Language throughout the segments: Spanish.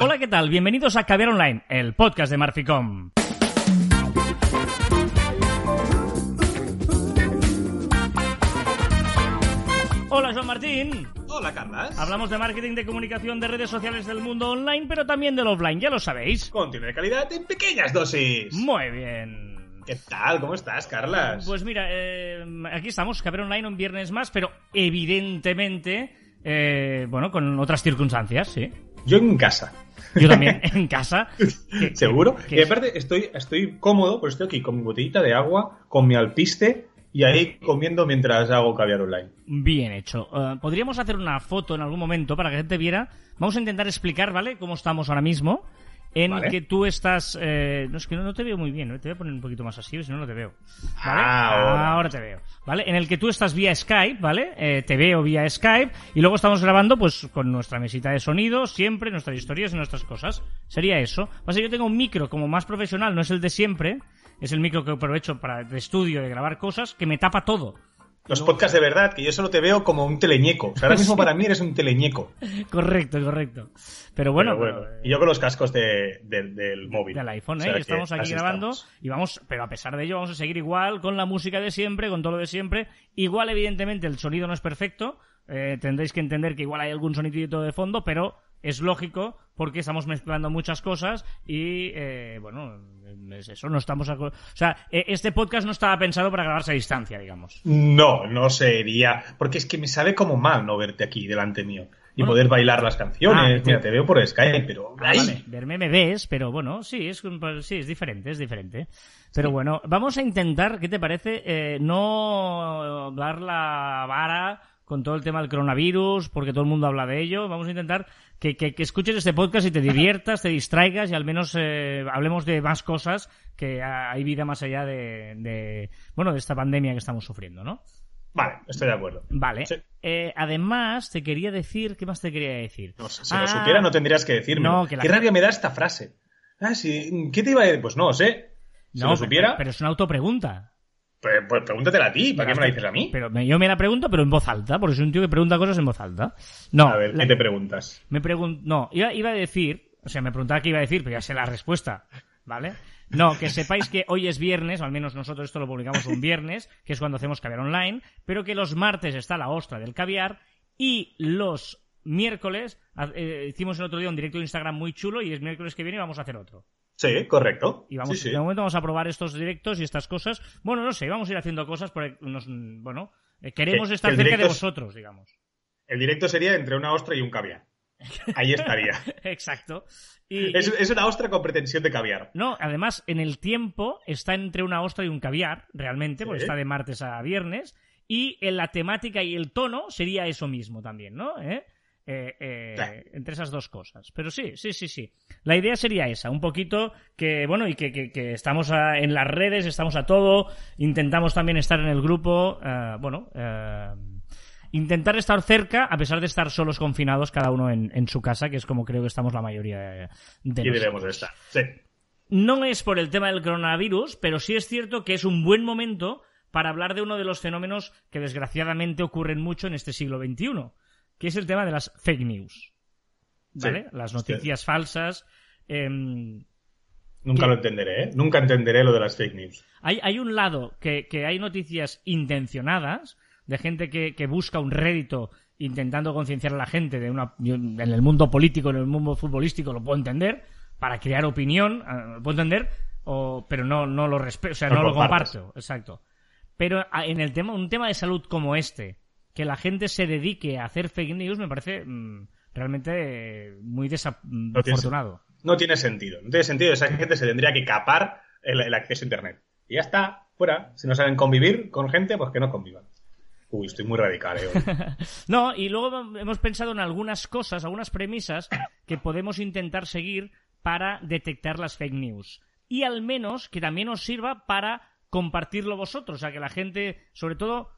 Hola, ¿qué tal? Bienvenidos a Caviar Online, el podcast de Marficom. Hola, Joan Martín. Hola, Carlas. Hablamos de marketing, de comunicación, de redes sociales del mundo online, pero también del offline, ya lo sabéis. Contenido de calidad en pequeñas dosis. Muy bien. ¿Qué tal? ¿Cómo estás, Carlas? Pues mira, eh, aquí estamos, Caber Online un viernes más, pero evidentemente, eh, bueno, con otras circunstancias, sí. Yo en casa. Yo también, en casa. Que- ¿Seguro? que- y aparte estoy, estoy cómodo, pues estoy aquí con mi botellita de agua, con mi alpiste y ahí comiendo mientras hago caviar online. Bien hecho. Eh, Podríamos hacer una foto en algún momento para que la gente viera. Vamos a intentar explicar, ¿vale? Cómo estamos ahora mismo. En Vale. que tú estás. eh, no, es que no, no te veo muy bien, ¿eh? te voy a poner un poquito más así, si no, no te veo. ¿Vale? Ah, ahora. te veo. ¿Vale? En el que tú estás vía Skype, ¿vale? Eh, te veo vía Skype y luego estamos grabando, pues, con nuestra mesita de sonido, siempre, nuestras historias y nuestras cosas. Sería eso. Pasa que yo tengo un micro como más profesional, no es el de siempre. Es el micro que aprovecho para de estudio, de grabar cosas, que me tapa todo. Los podcasts de verdad, que yo solo te veo como un teleñeco. O sea, ahora mismo para mí eres un teleñeco. Correcto, correcto. Pero bueno, Pero bueno. pero, Y yo con los cascos de- del- del móvil. del iPhone, O ¿eh? sea estamos aquí grabando estamos. y vamos, pero a pesar de ello vamos a seguir igual con la música de siempre, con todo lo de siempre. Igual, evidentemente, el sonido no es perfecto. eh, tendréis que entender que igual hay algún sonidito de fondo, pero es lógico porque estamos mezclando muchas cosas y, eh, bueno, es eso, no estamos... aco- O sea, eh, este podcast no estaba pensado para grabarse a distancia, digamos. No, no sería. Porque es que me sabe como mal no verte aquí delante mío. Y Bueno. poder bailar las canciones. Ah, Mira, te veo por Skype, pero. Ah, vale. Verme me ves, pero bueno, sí, es, un- sí, es diferente, es diferente. Pero bueno, vamos a intentar, ¿qué te parece? Eh, no dar la vara con todo el tema del coronavirus, porque todo el mundo habla de ello. Vamos a intentar que, que- que escuches este podcast y te diviertas, te distraigas y al menos eh, hablemos de más cosas, que hay vida más allá de, de, bueno, de esta pandemia que estamos sufriendo, ¿no? Vale, estoy de acuerdo. Vale. Sí. Eh, además, te quería decir, ¿qué más te quería decir? No si Ah, lo supiera no tendrías que decirme. no, que la Qué rabia me da esta frase. Ah, sí. ¿Qué te iba a decir? Pues no sé. Si no, lo supiera, pero es una autopregunta. Pues, pues pregúntatela a ti. ¿Para qué me la dices a mí? Pero me- yo me la pregunto, pero en voz alta, porque soy un tío que pregunta cosas en voz alta. No, a ver, la- ¿qué te preguntas? me pregun- no, iba, iba a decir, o sea, me preguntaba qué iba a decir, pero ya sé la respuesta, ¿vale? No, que sepáis que hoy es viernes, o al menos nosotros esto lo publicamos un viernes, que es cuando hacemos caviar online, pero que los martes está la ostra del caviar y los miércoles ha- eh, hicimos el otro día un directo de Instagram muy chulo y es miércoles que viene y vamos a hacer otro. Sí, correcto. Y vamos, Sí, sí. de momento vamos a probar estos directos y estas cosas. Bueno, no sé, vamos a ir haciendo cosas porque nos, bueno, eh, queremos Que- estar que cerca de vosotros, digamos. El directo sería entre una ostra y un caviar. Ahí estaría. Exacto. Y, es, y- es una ostra con pretensión de caviar. no, además, en el tiempo está entre una ostra y un caviar, realmente, porque está de martes a viernes. Y en la temática y el tono sería eso mismo también, ¿no? ¿Eh? Eh, eh, Claro. entre esas dos cosas. Pero sí, sí, sí, sí. La idea sería esa, un poquito que, bueno, y que, que- que estamos a- en las redes, estamos a todo, intentamos también estar en el grupo, eh, bueno, eh, intentar estar cerca a pesar de estar solos confinados cada uno en, en su casa, que es como creo que estamos la mayoría de, de Y debemos estar. Sí. No es por el tema del coronavirus, pero sí es cierto que es un buen momento para hablar de uno de los fenómenos que desgraciadamente ocurren mucho en este siglo XXI, que es el tema de las fake news. ¿Vale? Sí. Las noticias falsas. em, Nunca lo entenderé, ¿eh? Nunca entenderé lo de las fake news. hay, hay un lado que, que hay noticias intencionadas de gente que, que busca un rédito intentando concienciar a la gente de una en el mundo político, en el mundo futbolístico, lo puedo entender, para crear opinión, eh, lo puedo entender, o- pero no, no lo respeto, o sea, No no, lo comparto, exacto. Pero a- en el tema, un tema de salud como este, que la gente se dedique a hacer fake news, me parece mm, realmente eh, muy tiene desafortunado. No tiene sentido. No tiene sentido. Esa gente se tendría que capar el, el acceso a Internet. Y ya está, fuera. Si no saben convivir con gente, pues que no convivan. Uy, estoy muy radical, ¿eh? hoy. No, y luego hemos pensado en algunas cosas, algunas premisas que podemos intentar seguir para detectar las fake news. Y al menos que también os sirva para compartirlo vosotros. O sea, que la gente, sobre todo, mm,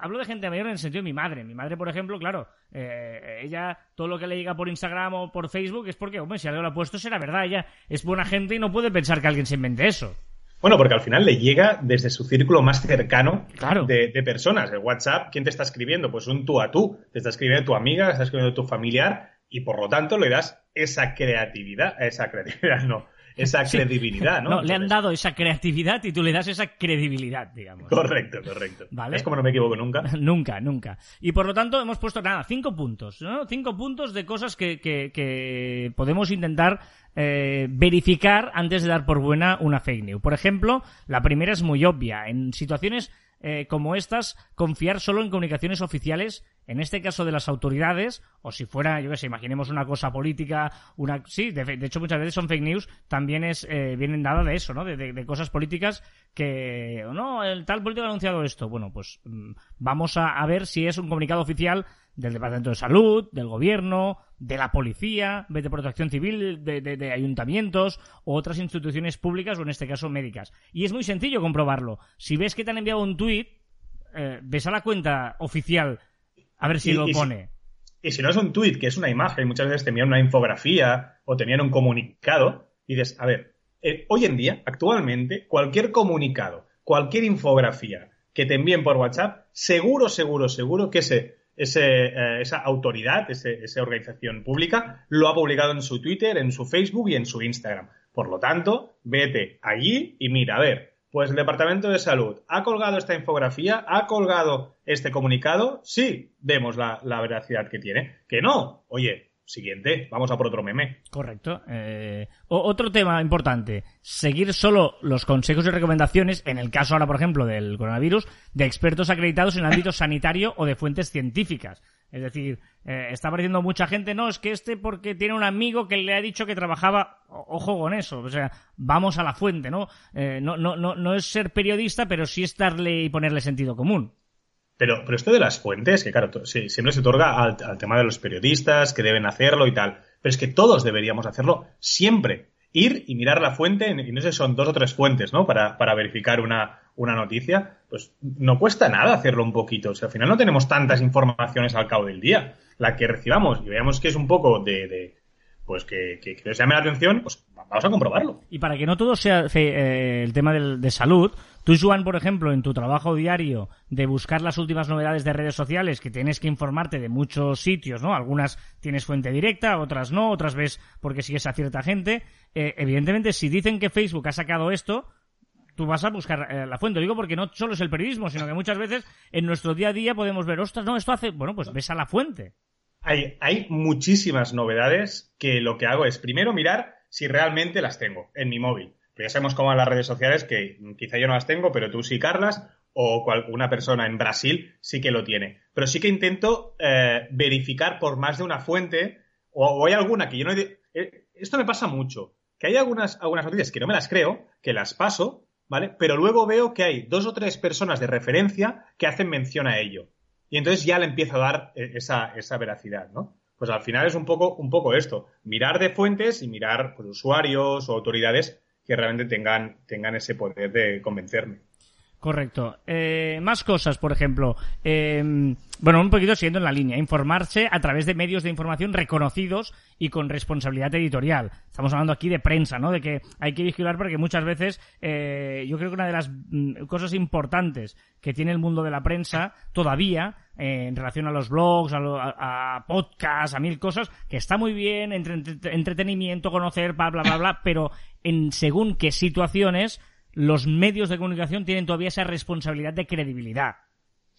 hablo de gente mayor en el sentido de mi madre. Mi madre, por ejemplo, claro, eh, ella, todo lo que le llega por Instagram o por Facebook es porque, hombre, si algo lo ha puesto será verdad. Ella es buena gente y no puede pensar que alguien se invente eso. Bueno, porque al final le llega desde su círculo más cercano Claro. de, de personas. El WhatsApp, ¿quién te está escribiendo? Pues un tú a tú. Te está escribiendo tu amiga, te está escribiendo tu familiar. y por lo tanto le das esa creatividad, esa creatividad no, esa credibilidad, ¿no? No, le han dado esa creatividad y tú le das esa credibilidad, digamos. Correcto, correcto. ¿Vale? Es como no me equivoco nunca. nunca, nunca. Y por lo tanto hemos puesto, nada, cinco puntos, ¿no? Cinco puntos de cosas que, que, que podemos intentar eh, verificar antes de dar por buena una fake news. Por ejemplo, la primera es muy obvia. En situaciones eh, como estas, confiar solo en comunicaciones oficiales, en este caso de las autoridades, o si fuera, yo qué sé, imaginemos una cosa política, una, sí, de, hecho muchas veces son fake news, también es, eh, vienen dadas de eso, ¿no? De, cosas políticas que, no, el tal político ha anunciado esto. Bueno, pues mm, vamos a, a ver si es un comunicado oficial del Departamento de Salud, del Gobierno, de la Policía, de Protección Civil, de, ayuntamientos o otras instituciones públicas o en este caso médicas. Y es muy sencillo comprobarlo. Si ves que te han enviado un tuit, eh, ves a la cuenta oficial a ver si lo pone. y si no es un tuit, que es una imagen, muchas veces te envían una infografía o te envían un comunicado, y dices, a ver, eh, hoy en día, actualmente, cualquier comunicado, cualquier infografía que te envíen por WhatsApp, seguro, seguro, seguro que se eh, esa autoridad, esa organización pública, lo ha publicado en su Twitter, en su Facebook y en su Instagram. Por lo tanto, vete allí y mira, a ver, pues el Departamento de Salud ha colgado esta infografía, ha colgado este comunicado, sí, vemos la, la veracidad que tiene. Que no, oye, siguiente, vamos a por otro meme. Correcto. Eh, otro tema importante, seguir solo los consejos y recomendaciones, en el caso ahora, por ejemplo, del coronavirus, de expertos acreditados en el ámbito sanitario o de fuentes científicas. Es decir, eh, está apareciendo mucha gente, no, es que este porque tiene un amigo que le ha dicho que trabajaba, ojo con eso, o sea, vamos a la fuente, ¿no? Eh, no, no, no, no es ser periodista, pero sí es darle y ponerle sentido común. Pero, pero esto de las fuentes, que claro, siempre se otorga al, tema de los periodistas, que deben hacerlo y tal. Pero es que todos deberíamos hacerlo siempre. Ir y mirar la fuente, y no sé, son dos o tres fuentes, ¿no? Para, para verificar una, una noticia. Pues no cuesta nada hacerlo un poquito. O sea, al final no tenemos tantas informaciones al cabo del día. La que recibamos y veamos que es un poco de, pues que, que, que, llame la atención, pues vamos a comprobarlo. Y para que no todo sea eh, el tema de salud, Tú, Juan, por ejemplo, en tu trabajo diario de buscar las últimas novedades de redes sociales, que tienes que informarte de muchos sitios, ¿no? Algunas tienes fuente directa, otras no, otras ves porque sigues a cierta gente. Eh, evidentemente, si dicen que Facebook ha sacado esto, tú vas a buscar eh, la fuente. Lo digo porque no solo es el periodismo, sino que muchas veces en nuestro día a día podemos ver, ostras, no, esto hace, bueno, pues ves a la fuente. Hay, hay muchísimas novedades que lo que hago es primero mirar si realmente las tengo en mi móvil. Ya sabemos cómo las redes sociales, que quizá yo no las tengo, pero tú sí, Carlas, o una persona en Brasil sí que lo tiene. Pero sí que intento eh, verificar por más de una fuente, o, hay alguna que yo no... He, eh, esto me pasa mucho, que hay algunas, algunas noticias que no me las creo, que las paso, ¿vale? Pero luego veo que hay dos o tres personas de referencia que hacen mención a ello. Y entonces ya le empiezo a dar eh, esa, esa veracidad, ¿no? Pues al final es un poco, un poco esto, mirar de fuentes y mirar pues, usuarios o autoridades que realmente tengan, tengan ese poder de convencerme. Correcto. Eh, más cosas, por ejemplo. Eh, bueno, un poquito siguiendo en la línea. Informarse a través de medios de información reconocidos y con responsabilidad editorial. Estamos hablando aquí de prensa, ¿no? De que hay que vigilar porque muchas veces eh, yo creo que una de las mm, cosas importantes que tiene el mundo de la prensa todavía en relación a los blogs, a, podcasts, a mil cosas, que está muy bien, entre, entretenimiento, conocer, bla, bla, bla, bla, pero en según qué situaciones los medios de comunicación tienen todavía esa responsabilidad de credibilidad.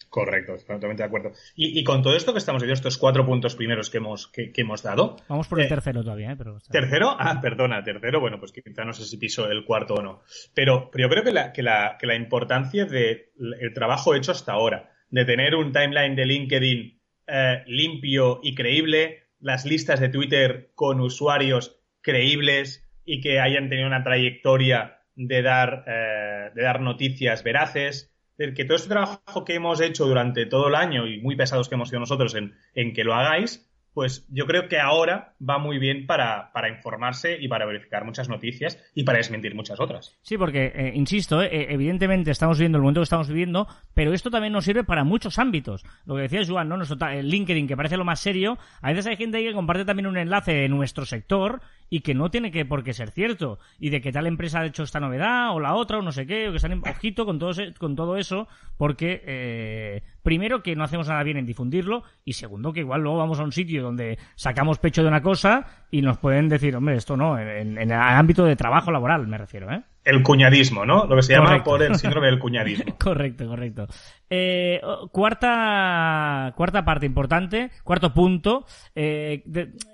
Correcto, totalmente de acuerdo. Y, con todo esto que estamos viendo, estos cuatro puntos primeros que hemos, que, hemos dado. Vamos por el eh, tercero todavía, ¿eh? Pero ¿Tercero? Ah, perdona, tercero. Bueno, pues quizá no sé si piso el cuarto o no. Pero, pero yo creo que la, que la, que la importancia del trabajo hecho hasta ahora, de tener un timeline de LinkedIn eh, limpio y creíble, las listas de Twitter con usuarios creíbles y que hayan tenido una trayectoria de dar, eh, de dar noticias veraces. Es que todo este trabajo que hemos hecho durante todo el año y muy pesados que hemos sido nosotros en, en que lo hagáis, pues yo creo que ahora va muy bien para, para, informarse y para verificar muchas noticias y para desmentir muchas otras. Sí, porque, eh, insisto, eh, evidentemente estamos viviendo el momento que estamos viviendo, pero esto también nos sirve para muchos ámbitos. Lo que decía Joan, ¿no? Nuestro, el LinkedIn, que parece lo más serio, a veces hay gente ahí que comparte también un enlace de nuestro sector y que no tiene que por qué ser cierto y de que tal empresa ha hecho esta novedad o la otra o no sé qué o que están ojito con todo con todo eso porque eh, primero que no hacemos nada bien en difundirlo y segundo que igual luego vamos a un sitio donde sacamos pecho de una cosa y nos pueden decir hombre esto no en, el ámbito de trabajo laboral me refiero ¿eh? el cuñadismo no lo que se llama por el síndrome del cuñadismo correcto correcto eh, cuarta cuarta parte importante cuarto punto eh,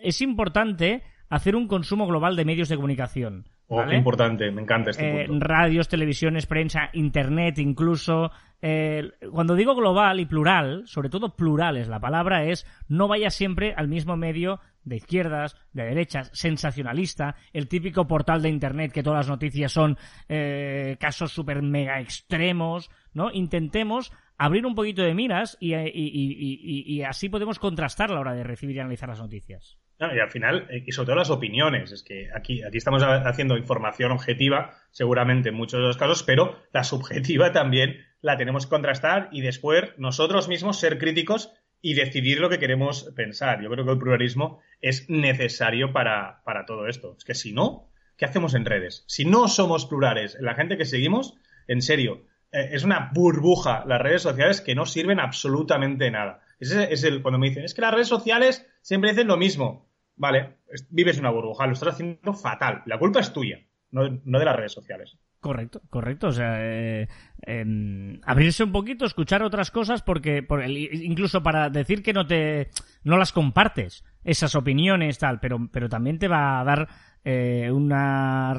es importante hacer un consumo global de medios de comunicación. Oh, qué importante, me encanta este eh, Radios, televisiones, prensa, internet, incluso. Eh, cuando digo global y plural, sobre todo plural es la palabra, es no vaya siempre al mismo medio de izquierdas, de derechas, sensacionalista, el típico portal de internet que todas las noticias son eh, casos super mega extremos, ¿no? Intentemos abrir un poquito de miras y, y, así podemos contrastar la hora de recibir y analizar las noticias y al final, eh, y sobre todo las opiniones, es que aquí, aquí estamos haciendo información objetiva, seguramente en muchos de los casos, pero la subjetiva también la tenemos que contrastar y después nosotros mismos ser críticos y decidir lo que queremos pensar. Yo creo que el pluralismo es necesario para, para todo esto. Es que si no, ¿qué hacemos en redes? Si no somos plurales, la gente que seguimos, en serio, eh, es una burbuja las redes sociales que no sirven absolutamente nada. Es el, cuando me dicen, es que las redes sociales siempre dicen lo mismo. Vale, vives una burbuja, lo estás haciendo fatal. La culpa es tuya, no, de las redes sociales. Correcto, correcto. O sea, eh, em, abrirse un poquito, escuchar otras cosas, porque por incluso para decir que no te, no las compartes, esas opiniones, tal, pero, pero también te va a dar eh, una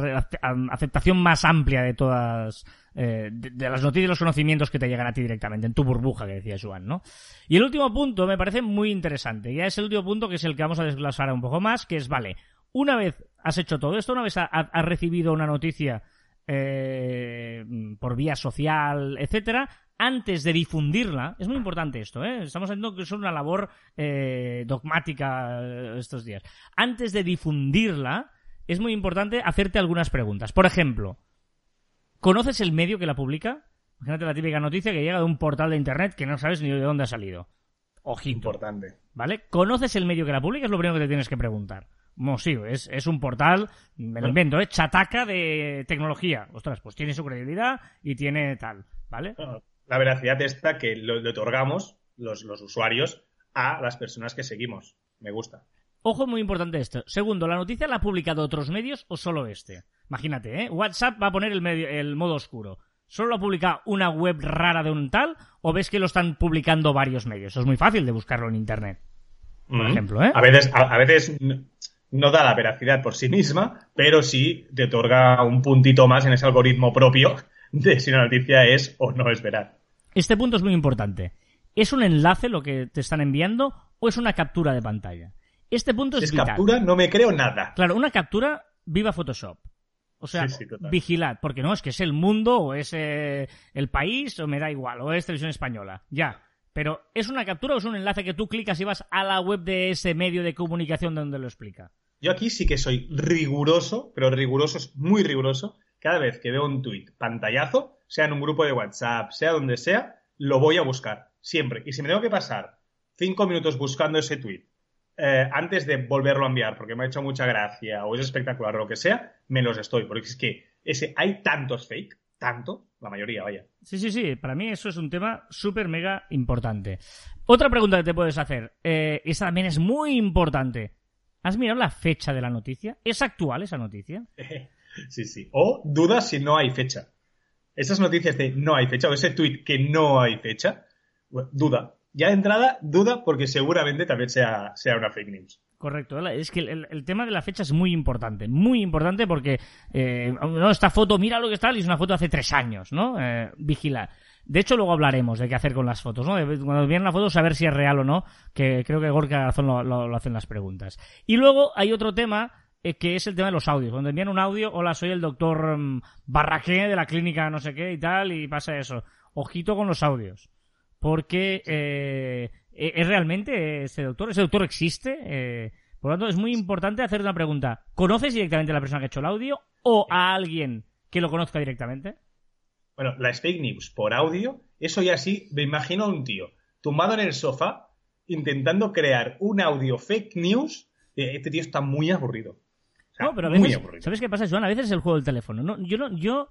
aceptación más amplia de todas, eh, de, las noticias y los conocimientos que te llegan a ti directamente, en tu burbuja, que decía Joan, ¿no? Y el último punto me parece muy interesante. Ya es el último punto que es el que vamos a desglosar un poco más, que es, vale, una vez has hecho todo esto, una vez has recibido una noticia eh, por vía social, etcétera, antes de difundirla, es muy importante esto, ¿eh? estamos haciendo que es una labor eh, dogmática eh, estos días. Antes de difundirla, es muy importante hacerte algunas preguntas. Por ejemplo, ¿Conoces el medio que la publica? Imagínate la típica noticia que llega de un portal de internet que no sabes ni de dónde ha salido. Ojito. Importante. ¿Vale? ¿Conoces el medio que la publica? Es lo primero que te tienes que preguntar. No, sí, es, es un portal, me lo invento, ¿eh? Chataca de tecnología. Ostras, pues tiene su credibilidad y tiene tal, ¿vale? La veracidad está que lo, le otorgamos los, los usuarios a las personas que seguimos. Me gusta. Ojo, muy importante esto. Segundo, ¿la noticia la ha publicado otros medios o solo este? Imagínate, ¿eh? WhatsApp va a poner el, medio, el modo oscuro. ¿Solo lo ha publicado una web rara de un tal o ves que lo están publicando varios medios? Eso es muy fácil de buscarlo en Internet. Por ejemplo, ¿eh? A veces, a, veces no da la veracidad por sí misma, pero sí te otorga un puntito más en ese algoritmo propio de si una noticia es o no es veraz. Este punto es muy importante. ¿Es un enlace lo que te están enviando o es una captura de pantalla? Este punto es, es captura, no me creo nada. Claro, una captura, viva Photoshop. O sea, vigilad, porque no, es que es el mundo o es eh, el país o me da igual, o es televisión española, ya. Pero ¿es una captura o es un enlace que tú clicas y vas a la web de ese medio de comunicación donde lo explica? Yo aquí sí que soy riguroso, pero riguroso es muy riguroso. Cada vez que veo un tuit pantallazo, sea en un grupo de WhatsApp, sea donde sea, lo voy a buscar, siempre. Y si me tengo que pasar cinco minutos buscando ese tuit eh, antes de volverlo a enviar porque me ha hecho mucha gracia o es espectacular o lo que sea, me los estoy. Porque es que ese, hay tantos fake, tanto, la mayoría, vaya. Sí, sí, sí, para mí eso es un tema súper mega importante. Otra pregunta que te puedes hacer, eh, esa también es muy importante. ¿Has mirado la fecha de la noticia? ¿Es actual esa noticia? sí, sí. O dudas si no hay fecha. Esas noticias de no hay fecha o ese tweet que no hay fecha, duda ya de entrada, duda porque seguramente también sea, sea una fake news. Correcto, es que el, tema de la fecha es muy importante, muy importante porque eh, no, esta foto, mira lo que está, y es una foto hace tres años, ¿no? Eh, vigilar. De hecho, luego hablaremos de qué hacer con las fotos, ¿no? Cuando vienen las fotos, saber si es real o no, que creo que Gorka Garzón lo, lo, hacen las preguntas. Y luego hay otro tema eh, que es el tema de los audios. Cuando envían un audio, hola, soy el doctor mm, Barraqué de la clínica no sé qué y tal, y pasa eso. Ojito con los audios porque eh, ¿e-, ¿es realmente ese doctor? ¿Ese doctor existe? Eh, por lo tanto, es muy importante hacer una pregunta. ¿Conoces directamente a la persona que ha hecho el audio o a alguien que lo conozca directamente? Bueno, las fake news por audio, eso ya sí, me imagino a un tío tumbado en el sofá intentando crear un audio fake news. Este tío está muy aburrido. O sea, no, pero a muy veces, aburrido. ¿sabes qué pasa, Joan? A veces es el juego del teléfono. No, yo no, yo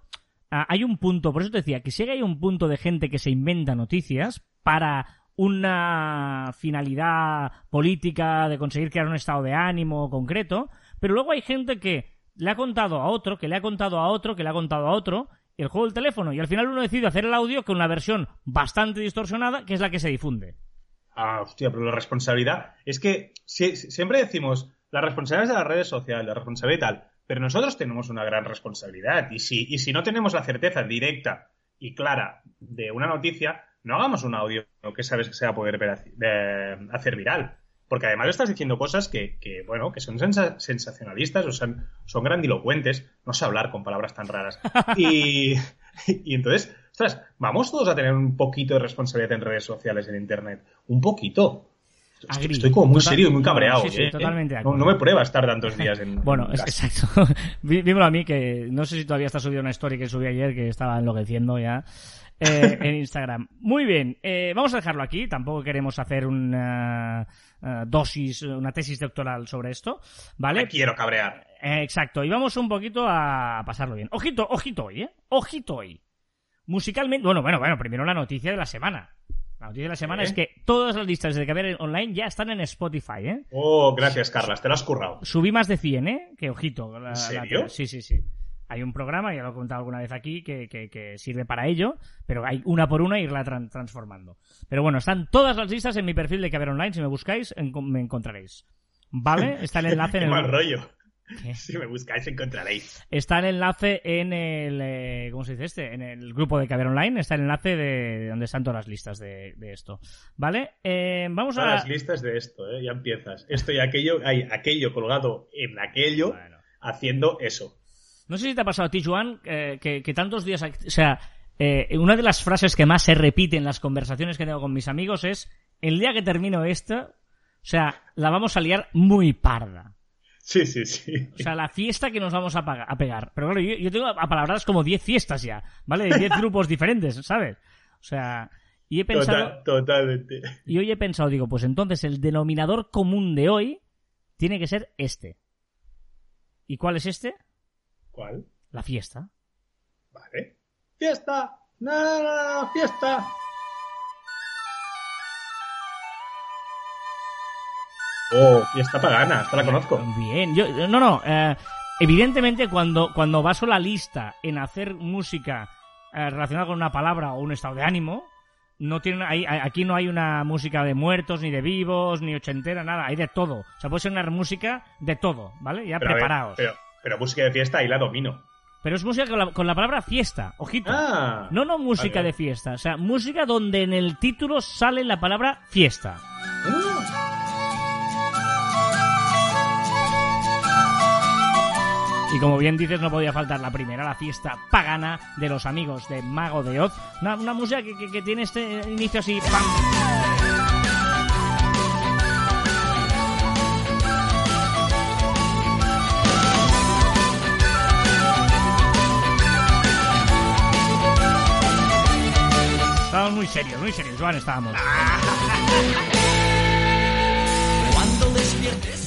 ah, hay un punto, por eso te decía, que si hay un punto de gente que se inventa noticias para una finalidad política de conseguir crear un estado de ánimo concreto, pero luego hay gente que le ha contado a otro, que le ha contado a otro, que le ha contado a otro, el juego del teléfono, y al final uno decide hacer el audio con una versión bastante distorsionada, que es la que se difunde. Ah, hostia, pero la responsabilidad. Es que si- si- siempre decimos la responsabilidad es de las redes sociales, la responsabilidad y tal. Pero nosotros tenemos una gran responsabilidad. Y si, y si no tenemos la certeza directa y clara de una noticia, no hagamos un audio que sabes que se va a poder eh, hacer viral. Porque además estás diciendo cosas que, que, bueno, que son sensa- sensacionalistas o son, son grandilocuentes. No sé hablar con palabras tan raras. Y, y entonces, ostras, vamos todos a tener un poquito de responsabilidad en redes sociales, en Internet. Un poquito. Estoy, como muy Total- serio y muy cabreado. sí, sí, ¿eh? totalmente no, no me prueba estar tantos días en. Bueno, en casa. exacto. Dímelo a mí, que no sé si todavía está subida una story que subí ayer que estaba enloqueciendo ya eh, en Instagram. Muy bien, eh, vamos a dejarlo aquí. Tampoco queremos hacer una eh, dosis, una tesis doctoral sobre esto, ¿vale? Me quiero cabrear. Eh, exacto, y vamos un poquito a pasarlo bien. Ojito, ojito hoy, ¿eh? Ojito hoy. Musicalmente, bueno, bueno, bueno, primero la noticia de la semana. La noticia de la semana ¿Eh? es que todas las listas de Caber Online ya están en Spotify, ¿eh? Oh, gracias, Carlas, te lo has currado. Subí más de 100, ¿eh? Que ojito. la- la- serio? sí, sí, sí. Hay un programa, ya lo he contado alguna vez aquí, que, que- que sirve para ello, pero hay una por una irla tran- transformando. Pero bueno, están todas las listas en mi perfil de Caber Online. Si me buscáis, en- me encontraréis. ¿Vale? Está el enlace en Qué mal el, rollo. ¿Qué? Si me buscáis, encontraréis. está el enlace en el. eh, ¿Cómo se dice este? En el grupo de Caber Online. Está el enlace de, de donde están todas las listas de, de esto. ¿Vale? Eh, vamos Todas a. las listas de esto, ¿eh? Ya empiezas. Esto y aquello, hay aquello colgado en aquello, Bueno. haciendo eso. No sé si te ha pasado a ti, Joan, eh, que, que tantos días... O sea, eh, una de las frases que más se repite en las conversaciones que tengo con mis amigos es el día que termino esto, o sea, la vamos a liar muy parda. Sí, sí, sí. O sea, la fiesta que nos vamos a, pegar. Pero claro, yo, yo tengo apalabradas como 10 fiestas ya, ¿vale? De 10 grupos diferentes, ¿sabes? O sea, y he pensado... Total- totalmente. Y hoy he pensado, digo, pues entonces el denominador común de hoy tiene que ser este. ¿Y cuál es este? ¿Cuál? La fiesta. Vale. ¡Fiesta! ¡No, no, no, fiesta! Oh, fiesta pagana, esta la conozco. Bien, yo, no, no, eh, evidentemente cuando, cuando baso la lista en hacer música eh, relacionada con una palabra o un estado de ánimo, no tiene, hay- aquí no hay una música de muertos, ni de vivos, ni ochentera, nada, hay de todo. O sea, puede ser una música de todo, ¿vale? Ya Pero, ver, preparaos. pero, pero música de fiesta ahí la domino. Pero es música con la, con la palabra fiesta, ojito. Ah. No, no música Vale. de fiesta, o sea, música donde en el título sale la palabra fiesta. Y como bien dices, no podía faltar la primera, la fiesta pagana de los amigos de Mago de Oz. Una, música que tiene este inicio así. ¡pam! Estábamos muy serios, muy serios, Juan, estábamos.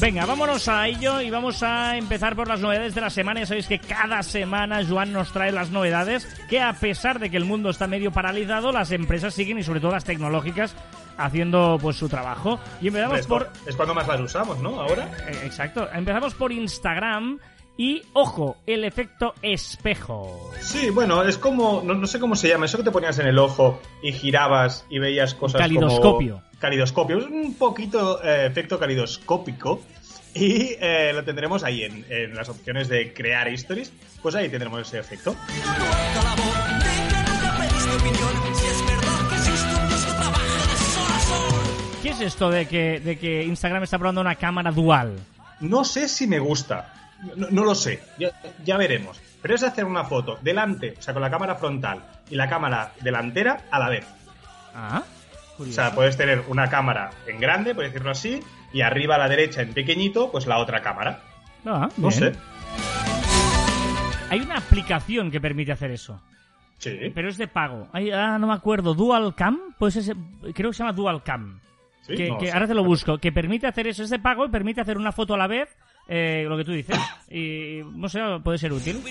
Venga, vámonos a ello y vamos a empezar por las novedades de la semana. Ya sabéis que cada semana Joan nos trae las novedades que a pesar de que el mundo está medio paralizado, las empresas siguen y sobre todo las tecnológicas haciendo pues su trabajo. Y empezamos Es, por... es cuando más las usamos, ¿no? Ahora. eh, Exacto, empezamos por Instagram y, ojo, el efecto espejo. Sí, bueno, es como, no, no sé cómo se llama, eso que te ponías en el ojo y girabas y veías cosas Calidoscopio. como... Calidoscopio. Es un poquito eh, efecto calidoscópico y eh, lo tendremos ahí en, en las opciones de crear stories, pues ahí tendremos ese efecto. ¿Qué es esto de que, de que Instagram está probando una cámara dual? No sé si me gusta, no, no lo sé, ya, ya veremos. Pero es hacer una foto delante, o sea, con la cámara frontal y la cámara delantera a la vez. Ah, O sea, puedes tener una cámara en grande, por decirlo así, y arriba a la derecha en pequeñito, pues la otra cámara. Ah, No bien. sé. Hay una aplicación que permite hacer eso, Sí. pero es de pago. Ah, no me acuerdo. Dual Cam, pues creo que se llama Dual Cam. sí, que, no que sé. ahora te lo busco. Que permite hacer eso, es de pago y permite hacer una foto a la vez, eh, lo que tú dices. Y, no sé, puede ser útil.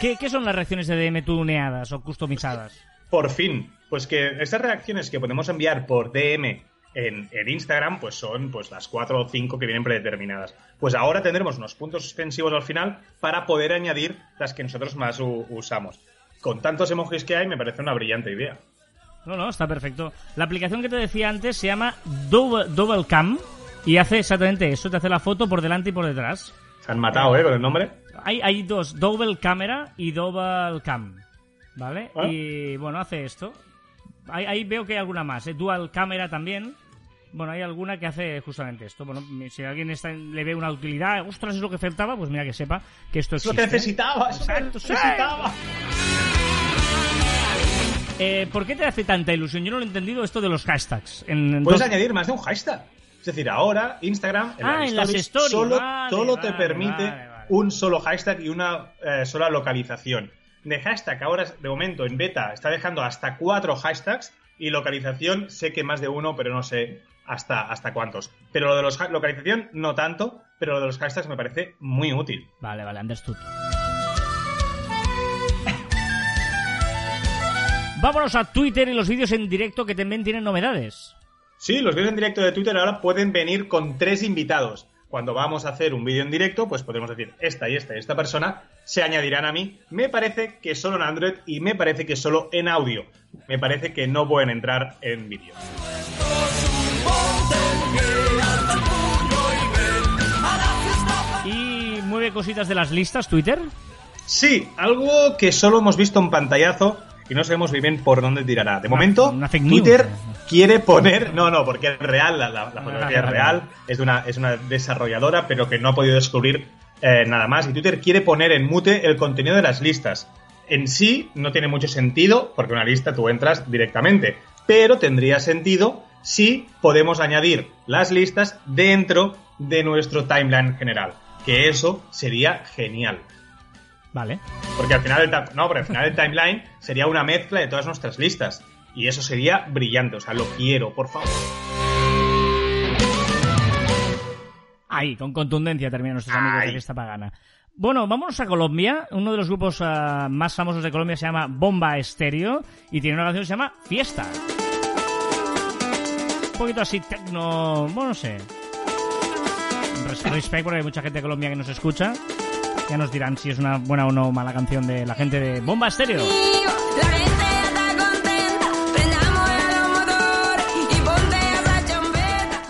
¿Qué, qué son las reacciones de DM tuneadas o customizadas? Por fin, pues que estas reacciones que podemos enviar por DM en, en, Instagram, pues son pues las cuatro o cinco que vienen predeterminadas. Pues ahora tendremos unos puntos suspensivos al final para poder añadir las que nosotros más usamos. Con tantos emojis que hay, me parece una brillante idea. No, no, está perfecto. La aplicación que te decía antes se llama Double, Double Cam y hace exactamente eso, te hace la foto por delante y por detrás. Se han matado, ¿eh? Con el nombre. Hay, hay dos, Double Camera y Double Cam. ¿Vale? ¿Ah? Y bueno, hace esto. Ahí, ahí, veo que hay alguna más, ¿eh? Dual Camera también. Bueno, hay alguna que hace justamente esto. Bueno, si alguien está, le ve una utilidad, ostras, es lo que faltaba, pues mira que sepa que esto. Es lo que necesitaba, es lo necesitaba. Eh, ¿Por qué te hace tanta ilusión? Yo no lo he entendido esto de los hashtags. En, en Puedes dos... añadir más de un hashtag. Es decir, ahora Instagram en, ah, las en las stories solo, vale, solo vale, te permite vale. un solo hashtag y una eh, sola localización. De hashtag ahora, de momento, en beta está dejando hasta cuatro hashtags y localización sé que más de uno, pero no sé hasta, hasta cuántos. Pero lo de los localización no tanto, pero lo de los hashtags me parece muy útil. Vale, vale, understood. Vámonos a Twitter y los vídeos en directo que también tienen novedades. Sí, los vídeos en directo de Twitter ahora pueden venir con tres invitados. Cuando vamos a hacer un vídeo en directo, pues podemos decir, esta y esta y esta persona se añadirán a mí. Me parece que solo en Android y me parece que solo en audio. Me parece que no pueden entrar en vídeo. ¿Y mueve cositas de las listas Twitter? Sí, algo que solo hemos visto en pantallazo y no sabemos muy bien por dónde tirará. De momento, una. Twitter quiere poner. No, no, porque es real, la, la, la fotografía Ah, es real, es de, una, es una desarrolladora, pero que no ha podido descubrir eh, nada más. Y Twitter quiere poner en mute el contenido de las listas. En sí no tiene mucho sentido, porque una lista tú entras directamente, pero tendría sentido si podemos añadir las listas dentro de nuestro timeline general. Que eso sería genial. Vale. Porque al final el, no, porque al final el timeline sería una mezcla de todas nuestras listas. Y eso sería brillante. O sea, lo quiero, por favor. Ahí, con contundencia terminan nuestros amigos de Ahí. Fiesta Pagana. Bueno, vámonos a Colombia. Uno de los grupos ah, más famosos de Colombia se llama Bomba Estéreo y tiene una canción que se llama Fiesta. Un poquito así tecno, bueno, no sé. Res- Respect porque hay mucha gente de Colombia que nos escucha. Ya nos dirán si es una buena o no mala canción de la gente de Bomba Estéreo. La.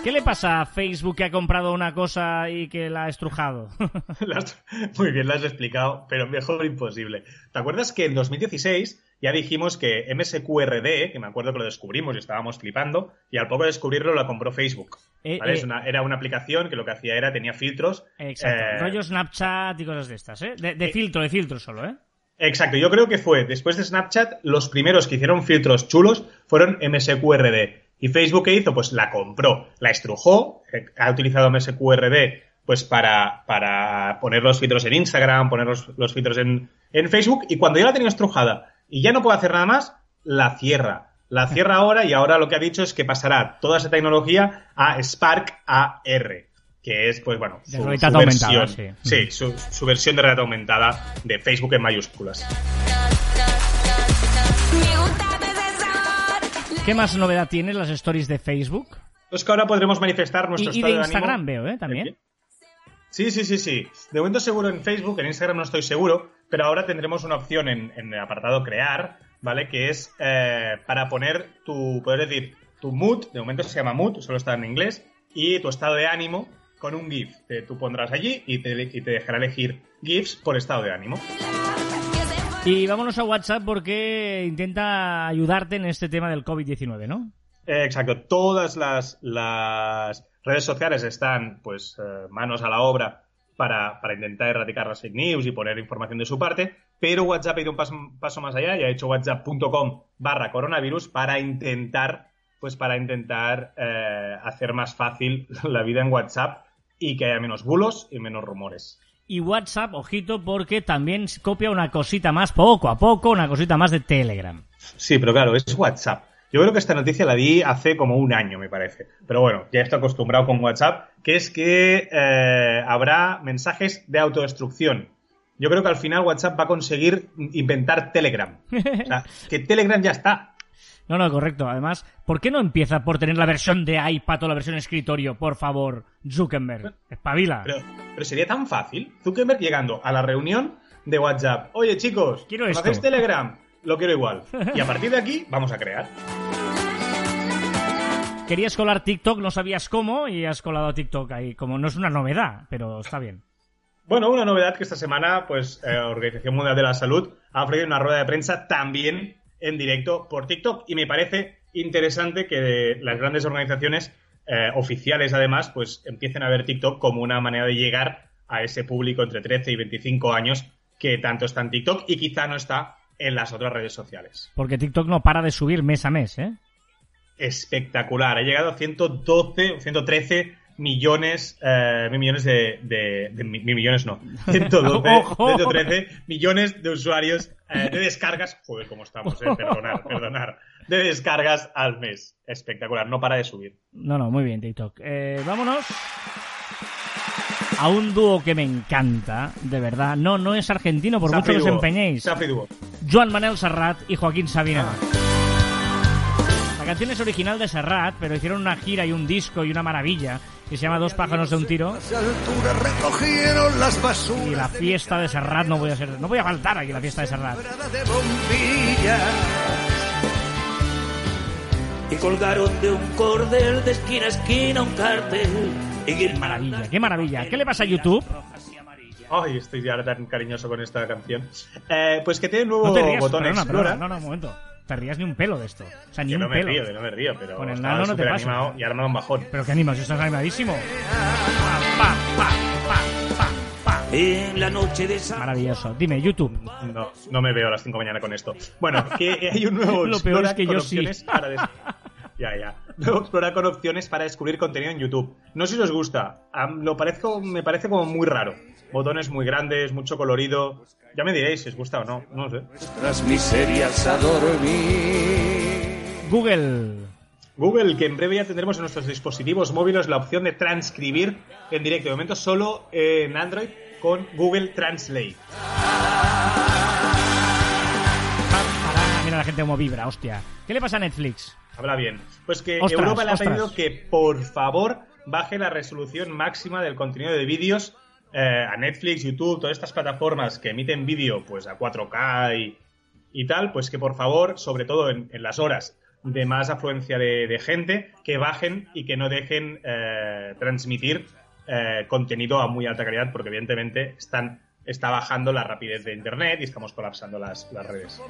¿Qué le pasa a Facebook que ha comprado una cosa y que la ha estrujado? Muy bien, lo has explicado, pero mejor imposible. ¿Te acuerdas que en 2016 ya dijimos que MSQRD, que me acuerdo que lo descubrimos y estábamos flipando, y al poco de descubrirlo la compró Facebook? Eh, ¿vale? eh. Es una- era una aplicación que lo que hacía era, tenía filtros. Exacto. eh, Rollo Snapchat y cosas de estas, ¿eh? De, de filtro, de filtro solo, ¿eh? Exacto, yo creo que fue después de Snapchat, los primeros que hicieron filtros chulos fueron MSQRD. Y Facebook, ¿qué hizo? Pues la compró, la estrujó, ha utilizado MSQRD pues para, para poner los filtros en Instagram, poner los, los filtros en, en Facebook, y cuando ya la tenía estrujada y ya no puede hacer nada más, la cierra. La cierra ahora y ahora lo que ha dicho es que pasará toda esa tecnología a Spark AR, que es, pues bueno, su, versión. sí. Sí, su, su versión de realidad aumentada de Facebook en mayúsculas. ¿Qué más novedad tienes las stories de Facebook? Pues que ahora podremos manifestar Y, nuestro y de estado Instagram ánimo. veo, ¿eh? También. Sí, sí, sí, sí. De momento seguro en Facebook, en Instagram no estoy seguro, pero ahora tendremos una opción en, en el apartado crear, ¿vale? Que es eh, para poner tu, poder decir, tu mood, de momento se llama mood, solo está en inglés, y tu estado de ánimo con un GIF. Te- tú pondrás allí y te, y te dejará elegir GIFs por estado de ánimo. Y vámonos a WhatsApp porque intenta ayudarte en este tema del COVID-19, ¿no? Eh, exacto. Todas las, las redes sociales están, pues, eh, manos a la obra para, para intentar erradicar las fake news y poner información de su parte, pero WhatsApp ha ido un paso, paso más allá y ha hecho whatsapp.com barra coronavirus para intentar, pues, para intentar eh, hacer más fácil la vida en WhatsApp y que haya menos bulos y menos rumores. Y WhatsApp, ojito, porque también copia una cosita más, poco a poco, una cosita más de Telegram. Sí, pero claro, es WhatsApp. Yo creo que esta noticia la di hace como un año, me parece. Pero bueno, ya estoy acostumbrado con WhatsApp, que es que eh, habrá mensajes de autodestrucción. Yo creo que al final WhatsApp va a conseguir inventar Telegram. O sea, que Telegram ya está. No, no, correcto. Además, ¿por qué no empieza por tener la versión de iPad o la versión escritorio? Por favor, Zuckerberg. Espabila. Pero, pero sería tan fácil. Zuckerberg llegando a la reunión de WhatsApp. Oye, chicos, Quiero ¿conocéis esto". Telegram? Lo quiero igual. Y a partir de aquí, vamos a crear. Querías colar TikTok, no sabías cómo, y has colado TikTok ahí. Como no es una novedad, pero está bien. Bueno, una novedad que esta semana, pues, eh, Organización Mundial de la Salud ha ofrecido una rueda de prensa también en directo por TikTok. Y me parece interesante que las grandes organizaciones eh, oficiales, además, pues empiecen a ver TikTok como una manera de llegar a ese público entre 13 y 25 años que tanto está en TikTok y quizá no está en las otras redes sociales. Porque TikTok no para de subir mes a mes, ¿eh? Espectacular. Ha llegado a 112, 113 millones, eh, mil millones de, de, de- mil millones no, 112, Ojo. 113 millones de usuarios eh, de descargas. Joder, cómo estamos, eh, perdonar, perdonar. De descargas al mes. Espectacular, no para de subir. No, no, muy bien, TikTok. Eh, vámonos a un dúo que me encanta, de verdad. No, no es argentino, por mucho que os empeñéis. Safri Duo. Joan Manel Serrat y Joaquín Sabina. La canción es original de Serrat, pero hicieron una gira y un disco y una maravilla que se llama Dos pájaros de un tiro. Y la fiesta de Serrat no voy a ser, no voy a faltar aquí la fiesta de Serrat. y colgaron de un cordel de esquina a esquina un cartel. Qué maravilla, qué maravilla. ¿Qué le pasa a YouTube? Ay, estoy ya tan cariñoso con esta canción. Eh, pues que tiene nuevo No te rías, botón perdona, Explora. perdona, no, no, un momento. Te rías ni un pelo de esto. O sea, ni Que un no me pelo. río, que no me río, pero Con el nano no te pasa. animado y ahora me da un bajón. Pero qué animas, estás animadísimo. Pa, pa, pa. En la noche de San Maravilloso. Dime, YouTube. No, no me veo a las 5 de la mañana con esto. Bueno, que hay un nuevo Lo peor es que yo sí. para des- Ya, ya. Nuevo Explora con opciones para descubrir contenido en YouTube. No sé si os gusta. Lo parezco, me parece como muy raro. Botones muy grandes, mucho colorido. Ya me diréis si os gusta o no. No sé. Nuestras miserias a dormir. Google. Google, que en breve ya tendremos en nuestros dispositivos móviles la opción de transcribir en directo. De momento solo en Android con Google Translate. Para, mira la gente como vibra, hostia. ¿Qué le pasa a Netflix? Habla bien. Pues que Ostras, Europa le ha ostras. pedido que por favor baje la resolución máxima del contenido de vídeos eh, a Netflix, YouTube, todas estas plataformas que emiten vídeo pues a 4K y, y tal, pues que por favor, sobre todo en, en las horas de más afluencia de, de gente, que bajen y que no dejen eh, transmitir eh, contenido a muy alta calidad, porque evidentemente están, está bajando la rapidez de Internet y estamos colapsando las, las redes.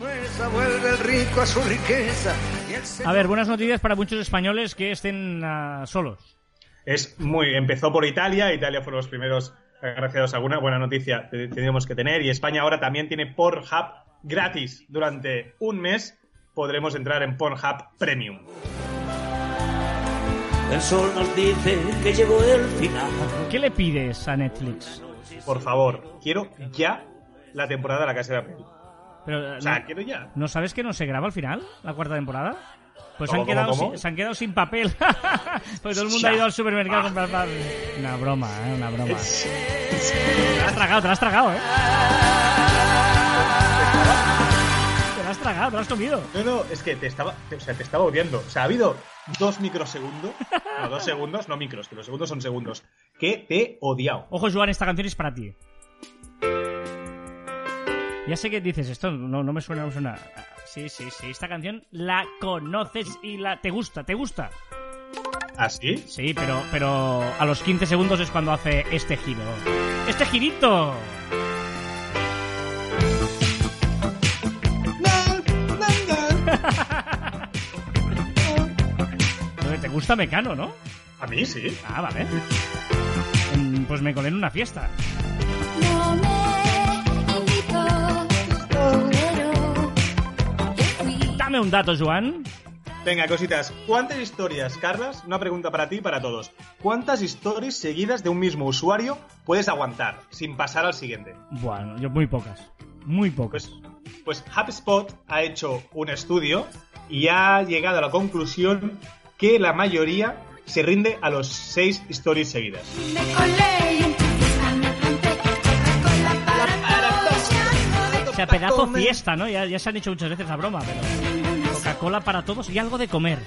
A ver, buenas noticias para muchos españoles que estén ah, solos. Es muy. Empezó por Italia, Italia fueron los primeros agraciados a alguna buena noticia que teníamos que tener. Y España ahora también tiene Pornhub gratis durante un mes. Podremos entrar en Pornhub Premium. el sol nos dice que llegó el final. ¿Qué le pides a Netflix? Por favor, quiero ya la temporada de la Casa de Papel. Pero, O sea, ¿no, quiero ya. ¿no sabes que no se graba al final, la cuarta temporada? Pues se han, ¿Cómo, quedado cómo? Sin, se han quedado sin papel. Porque todo el mundo ha ido al supermercado a comprar papel. Una broma, ¿eh? Una broma. Te la has tragado, te la has tragado, ¿eh? Te la has tragado, te la has comido. No, no, es que te estaba, te- o sea, te estaba odiando. O sea, ha habido dos microsegundos, no, dos segundos, no micros, que los segundos son segundos, que te he odiado. Ojo, Joan, esta canción es para ti. Ya sé que dices esto, no, no me suena, no me suena. Ah, Sí, sí, sí, esta canción la conoces y la te gusta, te gusta. ¿Así? Sí, pero, pero a los 15 segundos es cuando hace este giro. ¡Este girito! Gusta Mecano, no? A mí sí. Ah, vale. Mm, Pues me colé en una fiesta. Dame un dato, Joan. Venga, cositas. ¿Cuántas historias, Carlas? Una pregunta para ti y para todos. ¿Cuántas stories seguidas de un mismo usuario puedes aguantar sin pasar al siguiente? Bueno, yo muy pocas. Muy pocas. Pues, pues HubSpot ha hecho un estudio y ha llegado a la conclusión que la mayoría se rinde a los seis stories seguidas. O sea, pedazo fiesta, ¿no? Ya, ya se han hecho muchas veces la broma, pero... Coca-Cola para todos y algo de comer.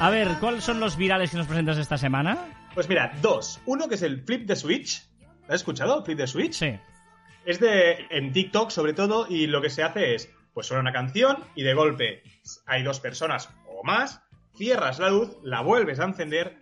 A ver, ¿cuáles son los virales que nos presentas esta semana? Pues mira, dos. Uno que es el flip de Switch. ¿Lo has escuchado? Flip de Switch. Sí. Es de en TikTok sobre todo y lo que se hace es, pues suena una canción y de golpe hay dos personas o más, cierras la luz, la vuelves a encender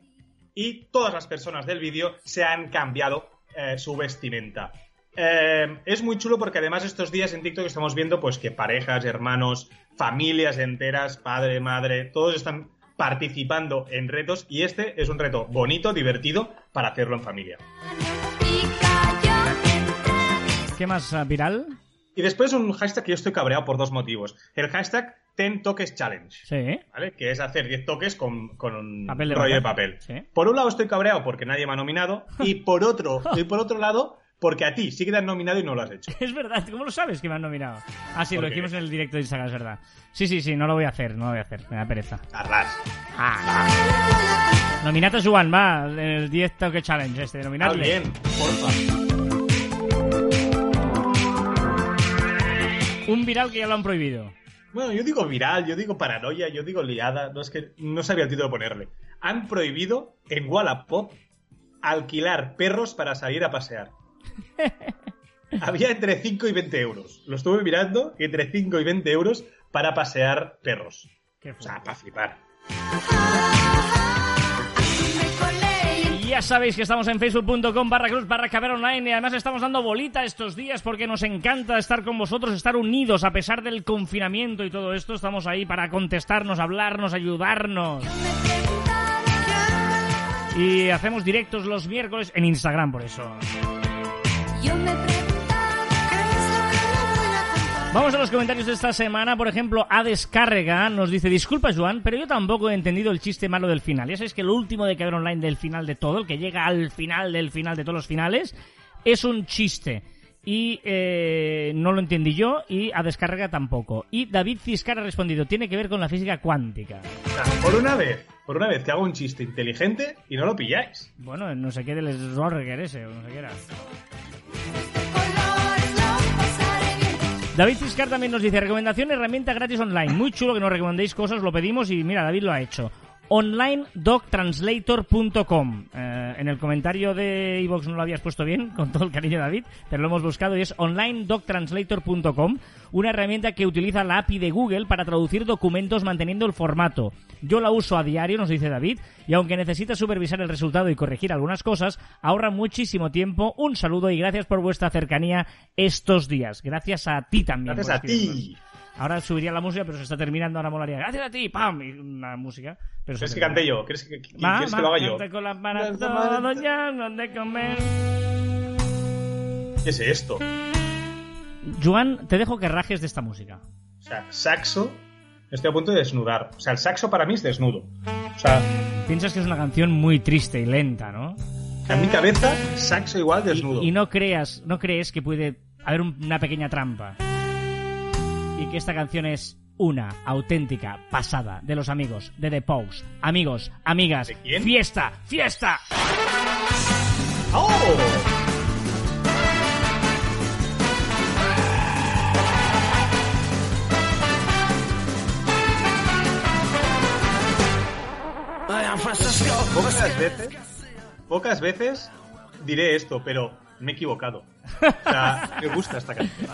y todas las personas del vídeo se han cambiado eh, su vestimenta. Eh, es muy chulo porque además estos días en TikTok estamos viendo pues que parejas, hermanos, familias enteras, padre, madre, todos están participando en retos y este es un reto bonito, divertido para hacerlo en familia. ¿Qué más ah, viral? Y después un hashtag que yo estoy cabreado por dos motivos. El hashtag 10 toques challenge. Sí. ¿Vale? Que es hacer 10 toques con, con un Papel de rollo de papel. Sí. Por un lado estoy cabreado porque nadie me ha nominado y por otro, y por otro lado porque a ti sí que te han nominado y no lo has hecho. Es verdad, ¿cómo lo sabes que me han nominado? Ah, sí, lo dijimos en el directo de Instagram, es verdad. Sí, sí, sí, no lo voy a hacer, no lo voy a hacer, me da pereza. Arras. Nominate a Juan, va, el 10 toque challenge este, Ah, nominadle. bien, porfa. Un viral que ya lo han prohibido. Bueno, yo digo viral, yo digo paranoia, yo digo liada, no es que no sabía el título de ponerle. Han prohibido en Wallapop alquilar perros para salir a pasear. Había entre 5 y 20 euros. Lo estuve mirando, entre 5 y 20 euros para pasear perros. Qué O sea, para flipar. ya sabéis que estamos en facebook.com barra cruz barra caber online y además estamos dando bolita estos días porque nos encanta estar con vosotros, estar unidos a pesar del confinamiento y todo esto. Estamos ahí para contestarnos, hablarnos, ayudarnos. Y hacemos directos los miércoles en Instagram por eso. Vamos a los comentarios de esta semana. Por ejemplo, a descarga nos dice: Disculpa, Joan, pero yo tampoco he entendido el chiste malo del final. Ya sabéis que lo último de Caber Online del final de todo, el que llega al final del final de todos los finales, es un chiste. Y eh, no lo entendí yo, y a descarga tampoco. Y David Ciscar ha respondido: Tiene que ver con la física cuántica. Por una vez, por una vez que hago un chiste inteligente y no lo pilláis. Bueno, no sé qué del Schwarzenegger ese, o no sé qué era. David Ciscar también nos dice, recomendación, herramienta gratis online. Muy chulo que nos recomendéis cosas, lo pedimos y mira, David lo ha hecho. OnlineDocTranslator.com Eh, En el comentario de iVox no lo habías puesto bien, con todo el cariño David, pero lo hemos buscado y es OnlineDocTranslator.com, una herramienta que utiliza la API de Google para traducir documentos manteniendo el formato. Yo la uso a diario, nos dice David, y aunque necesita supervisar el resultado y corregir algunas cosas, ahorra muchísimo tiempo. Un saludo y gracias por vuestra cercanía estos días. Gracias a ti también. Gracias por a ti. Ahora subiría la música, pero se está terminando, ahora molaría. Gracias a ti, ¡pam! Y una música. Pero ¿Quieres que cante yo? ¿Quieres que, que- Va, ¿quieres va, que lo haga yo? con la para Canta todo, ya no de comer. ¿Qué es esto? Joan, te dejo que rajes de esta música. O sea, saxo. Estoy a punto de desnudar. O sea, el saxo para mí es desnudo. O sea, Piensas que es una canción muy triste y lenta, ¿no? en mi cabeza, saxo igual desnudo. Y, y no creas, no crees que puede haber un- una pequeña trampa. Y que esta canción es una auténtica pasada de los amigos de The Pose. Amigos, amigas, ¿De quién? fiesta, fiesta. ¡Oh! Pocas veces, pocas veces diré esto, pero me he equivocado. O sea, me gusta esta canción.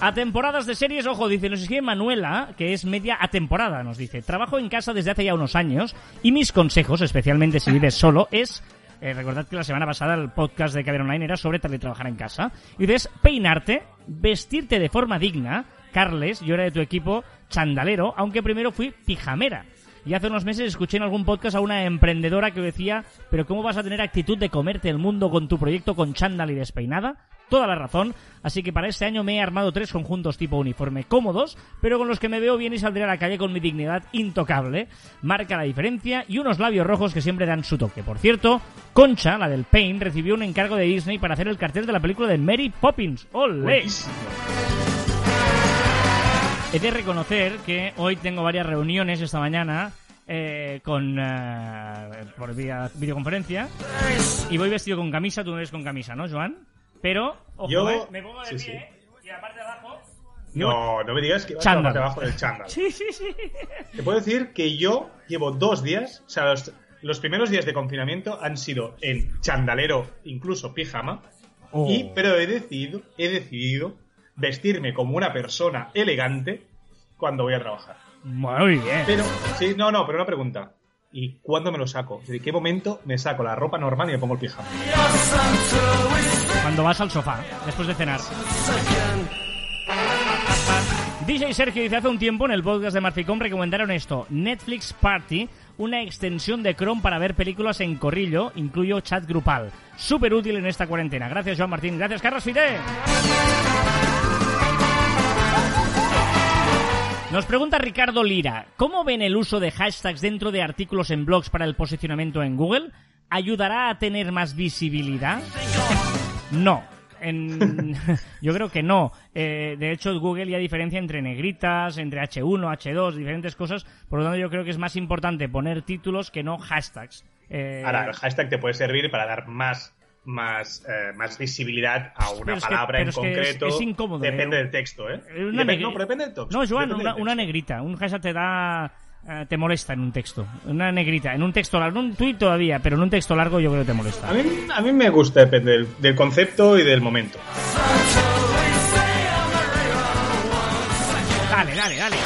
A temporadas de series, ojo, dice, nos escribe Manuela, que es media a temporada, nos dice. Trabajo en casa desde hace ya unos años y mis consejos, especialmente si vives solo, es... eh, recordad que la semana pasada el podcast de Caber Online era sobre teletrabajar en casa. Y dices, peinarte, vestirte de forma digna. Carles, yo era de tu equipo chandalero, aunque primero fui pijamera. Y hace unos meses escuché en algún podcast a una emprendedora que decía, pero ¿cómo vas a tener actitud de comerte el mundo con tu proyecto con chándal y despeinada? toda la razón, así que para este año me he armado tres conjuntos tipo uniforme cómodos, pero con los que me veo bien y saldré a la calle con mi dignidad intocable. Marca la diferencia y unos labios rojos que siempre dan su toque. Por cierto, Concha, la del Pain, recibió un encargo de Disney para hacer el cartel de la película de Mary Poppins. ¡Olé! Buenísimo. He de reconocer que hoy tengo varias reuniones esta mañana eh, con eh, por vía videoconferencia y voy vestido con camisa, tú me ves con camisa, ¿no, Joan? Pero, ojo, Yo- eh, me pongo de sí, pie y la parte de abajo... No, no me digas que vas a la parte de abajo del chándal. Sí, sí, sí. Te puedo decir que yo llevo dos días, o sea, los, los primeros días de confinamiento han sido en chandalero, incluso pijama, Oh. y, pero he decidido, he decidido vestirme como una persona elegante cuando voy a trabajar. Muy bien. Pero, sí, no, no, pero una pregunta. ¿Y cuándo me lo saco? ¿De qué momento me saco la ropa normal y me pongo el pijama? Cuando vas al sofá, después de cenar. DJ Sergio dice hace un tiempo en el podcast de Marficom recomendaron esto, Netflix Party, una extensión de Chrome para ver películas en corrillo, incluyo chat grupal. Súper útil en esta cuarentena. Gracias Joan Martín, gracias Carlos Fite. Nos pregunta Ricardo Lira, ¿cómo ven el uso de hashtags dentro de artículos en blogs para el posicionamiento en Google? ¿Ayudará a tener más visibilidad? No. Yo creo que no. Eh, de hecho, Google ya diferencia entre negritas, entre H1, H2, diferentes cosas. Por lo tanto, yo creo que es más importante poner títulos que no hashtags. Eh, Ahora, el hashtag te puede servir para dar más, más, eh, más visibilidad a una Pero es que- palabra pero en es que es- concreto. es incómodo, Depende eh. del texto, ¿eh? Eh, una Depende- no, pero depende del texto. No, Joan, una, una negrita. Un hashtag te da. eh, te molesta en un texto. Una negrita. En un texto largo. En un tweet todavía, pero en un texto largo yo creo que te molesta. A mí, a mí me gusta, depende del, del concepto y del momento. Dale, dale, dale.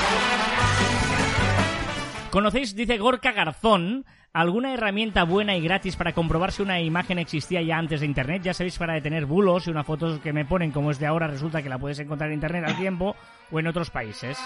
¿Conocéis, dice Gorka Garzón, alguna herramienta buena y gratis para comprobar si una imagen existía ya antes de Internet? Ya sabéis, para detener bulos y una foto que me ponen como es de ahora resulta que la puedes encontrar en Internet al tiempo o en otros países.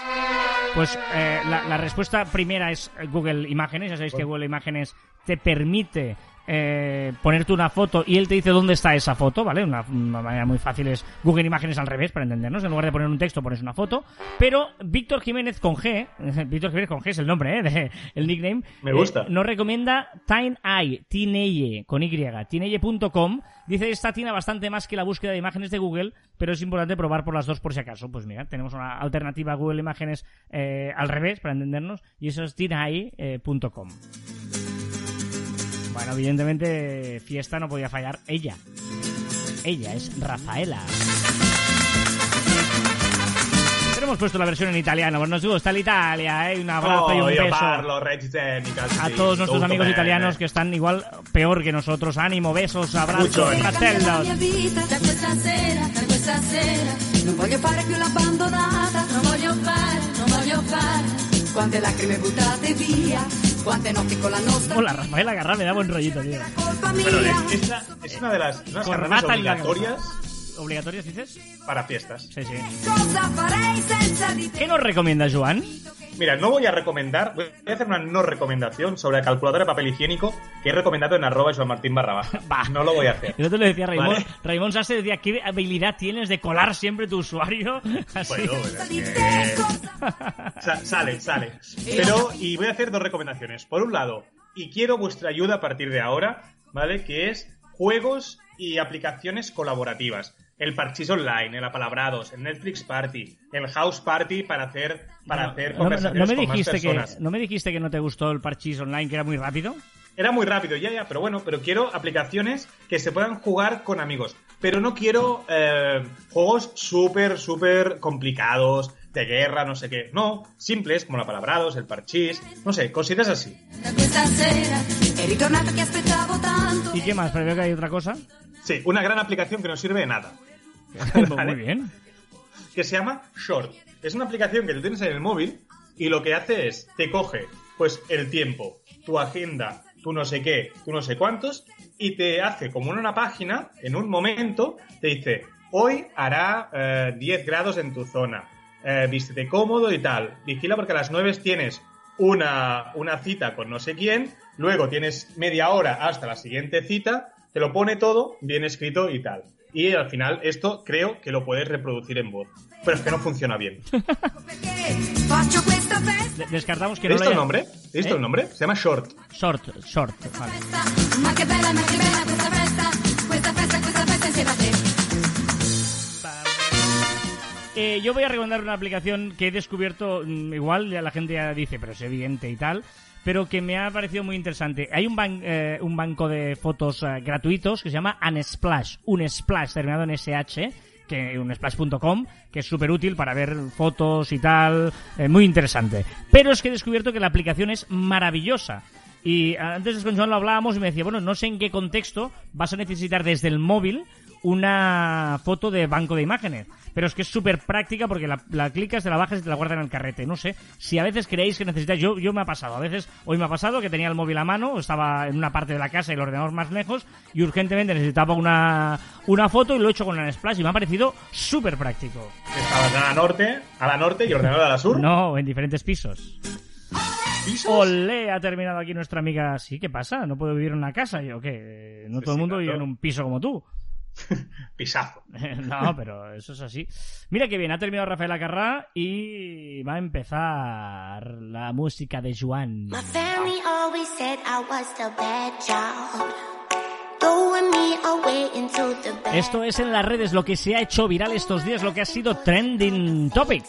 Pues eh, la, la respuesta primera es eh, Google Imágenes. Ya sabéis que Google Imágenes te permite eh, ponerte una foto y él te dice dónde está esa foto, ¿vale? Una, una manera muy fácil es Google Imágenes al revés, para entendernos. En lugar de poner un texto, pones una foto. Pero Víctor Jiménez con G, Víctor Jiménez con G es el nombre, ¿eh? De- el nickname. Me gusta. eh, nos recomienda TineEye, Tineye, con Y, tineye.com. Dice esta tiene bastante más que la búsqueda de imágenes de Google, pero es importante probar por las dos por si acaso. Pues mira, tenemos una alternativa a Google Imágenes eh, al revés, para entendernos, y eso es tineye.com. Bueno, evidentemente, fiesta no podía fallar ella. Ella es Rafaela. Pero hemos puesto la versión en italiano, pues nos gusta l'Italia, ¿eh? Un abrazo y Oh, un io beso parlo a todos nuestros amigos bene. italianos que están igual peor que nosotros. Ánimo, besos, abrazos, fratellos. La mia vita da questa sera, da questa sera Non voglio fare più l'abbandonata Non voglio fare, non voglio fare Quante lacrime buttate via Hola, Rafael Agarra me da buen rollito, tío. Bueno, es, es una, es una de las unas Corbata la obligatorias ¿Obligatorias dices? para fiestas. Sí, sí. ¿Qué nos recomienda Joan? Mira, no voy a recomendar, voy a hacer una no recomendación sobre la calculadora de papel higiénico que he recomendado en arroba Joan Martín barra baja. Va. No lo voy a hacer. Yo te lo decía Raymond, Vale. Raymond Sase decía, ¿qué habilidad tienes de colar siempre tu usuario? Así. Bueno, bueno, es que- Sa- sale, sale. Pero, y voy a hacer dos recomendaciones. Por un lado, y quiero vuestra ayuda a partir de ahora, ¿vale? Que es juegos y aplicaciones colaborativas. El Parchís Online, el Apalabrados, el Netflix Party, el House Party para hacer, para hacer No, no, conversaciones no me con más dijiste que. ¿No me dijiste que no te gustó el parchís online, que era muy rápido? Era muy rápido, ya, ya, pero bueno, pero quiero aplicaciones que se puedan jugar con amigos. Pero no quiero eh, juegos súper, súper complicados, de guerra, no sé qué. No, simples, como la Palabrados, el Parchís, no sé, cositas así. ¿Y qué más? Pero veo que hay otra cosa. Sí, una gran aplicación que no sirve de nada. Muy bien. Que se llama Short. Es una aplicación que tú tienes en el móvil y lo que hace es, te coge, pues, el tiempo, tu agenda, tu no sé qué, tu no sé cuántos, y te hace como en una página, en un momento, te dice, hoy hará eh, 10 grados en tu zona, eh, vístete cómodo y tal, vigila porque a las 9 tienes una, una cita con no sé quién, luego tienes media hora hasta la siguiente cita, te lo pone todo bien escrito y tal. y al final esto creo que lo puedes reproducir en voz. Pero es que no funciona bien. Descartamos que ¿He no visto lo el nombre? ¿He visto ¿Eh? el nombre? Se llama Short. Short, short, vale. Eh, yo voy a recomendar una aplicación que he descubierto, mm, igual ya la gente ya dice, pero es evidente y tal, pero que me ha parecido muy interesante. Hay un, ban- eh, un banco de fotos eh, gratuitos que se llama Unsplash, un splash terminado en SH, que unsplash.com, que es súper útil para ver fotos y tal, eh, muy interesante. Pero es que he descubierto que la aplicación es maravillosa. Y antes con Joan lo hablábamos y me decía, bueno, no sé en qué contexto vas a necesitar desde el móvil una foto de banco de imágenes. Pero es que es súper práctica porque la, la clicas, te la bajas y te la guardas en el carrete. No sé si a veces creéis que necesitáis. Yo, yo me ha pasado. A veces, hoy me ha pasado que tenía el móvil a mano, estaba en una parte de la casa y el ordenador más lejos y urgentemente necesitaba una, una foto y lo he hecho con un splash y me ha parecido súper práctico. Estabas a la norte, a la norte y ordenador a la sur. No, en diferentes pisos. ¿Pisos? Olé, ha terminado aquí nuestra amiga. Sí, ¿qué pasa? ¿No puedo vivir en una casa? Yo, ¿qué? No Sí, todo el sí, mundo vive en un piso como tú. Pisazo. no, pero eso es así. Mira que bien, ha terminado Rafael Acarrá y va a empezar la música de Joan. My family always said I was the bad child. Throwing me away into the bad Esto es en las redes lo que se ha hecho viral estos días, lo que ha sido trending topic.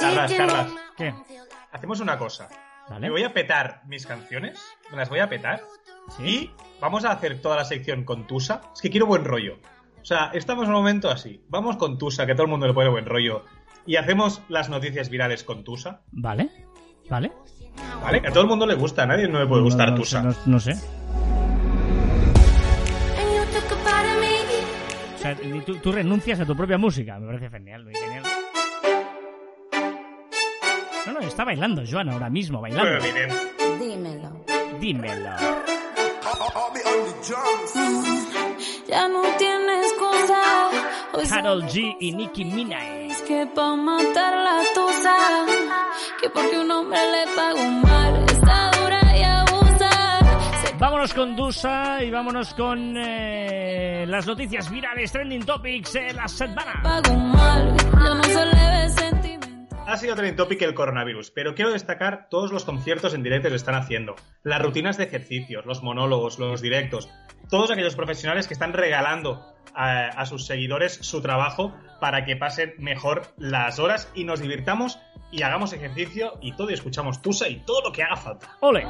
Carlas, Carlas. ¿Qué? Hacemos una cosa. ¿Vale? Me voy a petar mis canciones. Me las voy a petar. ¿Sí? Y vamos a hacer toda la sección con Tusa. Es que quiero buen rollo. O sea, estamos en un momento así. Vamos con Tusa, que a todo el mundo le pone buen rollo. Y hacemos las noticias virales con Tusa. ¿Vale? ¿Vale? ¿Vale? Que a todo el mundo le gusta. A nadie no le puede gustar no, no Tusa. sé, no- no sé. O sea, tú, tú renuncias a tu propia música. Me parece genial, muy genial. No, no, está bailando Joan ahora mismo, Pero bailando. evidente. Dímelo. Dímelo. Ya no tienes cosa. Carol G y Nicki Minaj. que pa' matar la tusa. Que porque un hombre le pagó mal. Está dura y abusa. Vámonos con Dusa y vámonos con eh, las noticias virales, trending topics de la semana. pagó mal. Ya no se le ve. Ha sido trending topic el coronavirus, pero quiero destacar todos los conciertos en directo que están haciendo, las rutinas de ejercicios, los monólogos, los directos, todos aquellos profesionales que están regalando a, a sus seguidores su trabajo para que pasen mejor las horas y nos divirtamos y hagamos ejercicio y todo y escuchamos Tusa y todo lo que haga falta. Ole.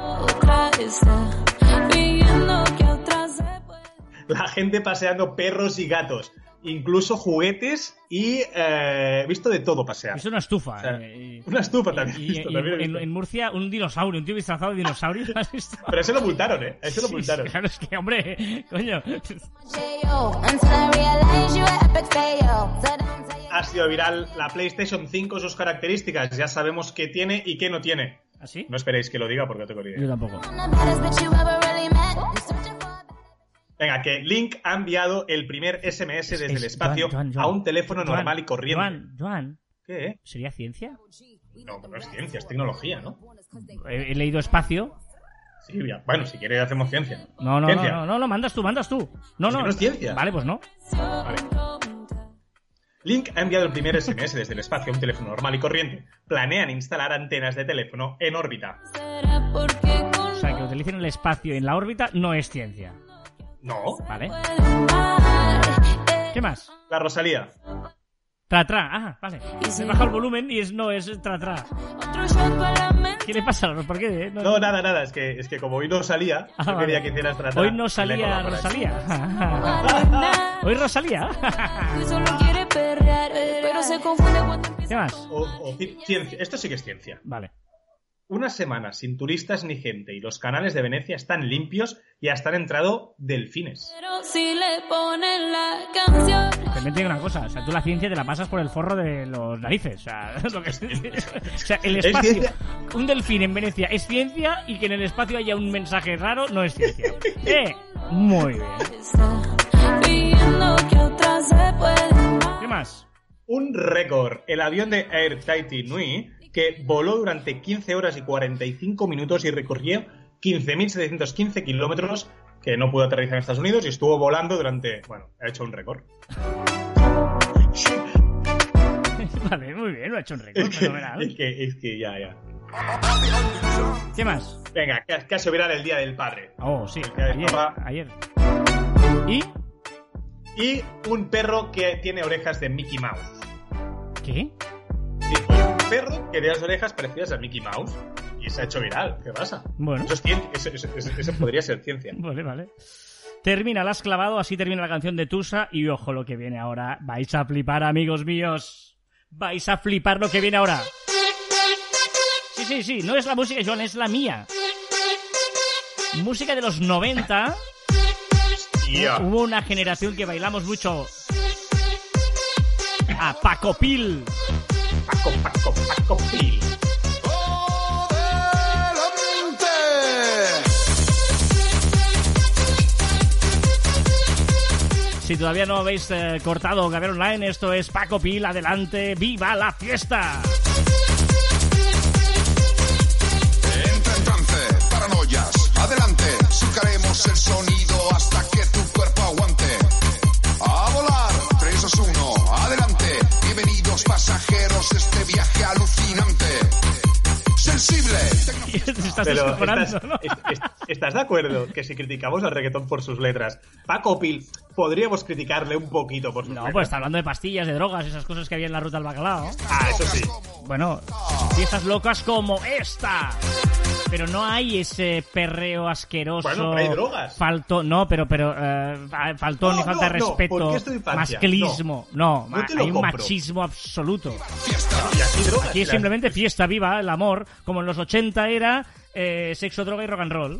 La gente paseando perros y gatos, incluso juguetes y eh, he visto de todo pasear. Es una estufa. O sea, eh, Una estufa también. y- visto, y- también en, visto. en Murcia, un dinosaurio, un tío disfrazado de dinosaurio. ¿has visto? Pero ese lo multaron, ¿eh? Ese lo Sí, multaron. claro, es que, hombre, coño. Ha sido viral la PlayStation 5, sus características. Ya sabemos qué tiene y qué no tiene. ¿Así? No esperéis que lo diga porque no tengo ni Yo idea. tampoco. Venga, que Link ha enviado el primer SMS desde Es- el espacio Joan, Joan, Joan. a un teléfono normal y corriente. Joan, Joan, ¿Qué? ¿sería ciencia? No, no es ciencia, es tecnología, ¿no? He, he leído espacio. Sí, ya. Bueno, si quieres hacemos ciencia. No, no, no, Ciencia. no, no, no, mandas tú, mandas tú. No, Es que no. no es ciencia. Vale, pues no. Vale. Link ha enviado el primer SMS desde el espacio a un teléfono normal y corriente. Planean instalar antenas de teléfono en órbita. O sea, que utilicen el espacio en la órbita no es ciencia. No, ¿Vale? ¿Qué más? la Rosalía. Tra, tra. Ah, vale. Se baja el volumen y es no, es tra, tra. ¿Qué le pasa? ¿Por qué? eh? No, nada, nada, es que, es que como hoy no salía, Ah, yo vale. quería que hicieras tratar. Hoy no salía Rosalía. Hoy Rosalía. ¿Qué más? O, o ci- ciencia. Esto sí que es ciencia. Vale. Una semana sin turistas ni gente y los canales de Venecia están limpios y hasta han entrado delfines. Pero si le ponen la canción. También te digo una cosa, o sea, tú la ciencia te la pasas por el forro de los narices, o sea, es lo que es- o sea, el Es espacio, un delfín en Venecia es ciencia y que en el espacio haya un mensaje raro no es ciencia. Eh, muy bien. ¿Qué más? Un récord. El avión de Air Tahiti Nui que voló durante 15 horas y 45 minutos y recorrió 15.715 kilómetros, que no pudo aterrizar en Estados Unidos y estuvo volando durante. Bueno, ha hecho un récord. vale, muy bien, lo ha hecho un récord, Es es que, es que ya, ya. ¿Qué más? Venga, ca- caso viral el Día del Padre. Oh, sí, ayer, ayer. ¿Y? Y un perro que tiene orejas de Mickey Mouse. ¿Qué? Perro que tiene las orejas parecidas a Mickey Mouse. Y se ha hecho viral. ¿Qué pasa? Bueno. Eso, es ciencia, eso, eso- eso- eso podría ser ciencia. Vale, vale. Termina, la has clavado, así termina la canción de Tusa y ojo lo que viene ahora. Vais a flipar, amigos míos. Vais a flipar lo que viene ahora. Sí, sí, sí, no es la música de Joan, es la mía. Música de los 90. Tía. Hubo una generación que bailamos mucho a Paco Pil. Paco, Paco, Paco Pil. Si todavía no habéis eh, cortado Gabriel Online, esto es Paco Pil, adelante, viva la fiesta. Entra en trance, paranoias, adelante, surcaremos el sonido hasta que pasajeros este viaje alucinante. Sensible, estás Pero estás, ¿no? est- est- ¿estás de acuerdo que si criticamos al reggaetón por sus letras, Paco Pil podríamos criticarle un poquito por sus No, pues está hablando de pastillas, de drogas, esas cosas que había en la ruta del bacalao. Ah, eso sí. Bueno, fiestas locas como esta. Pero no hay ese perreo asqueroso. Bueno, pero hay drogas. Faltó, no, pero, pero fa- faltó No, ni falta de no, no, respeto. infancia. masclismo. No, No ma- hay un machismo absoluto. Y aquí drogas. Aquí es las- simplemente fiesta viva, el amor. Como en los 80 era eh, sexo, droga y rock and roll.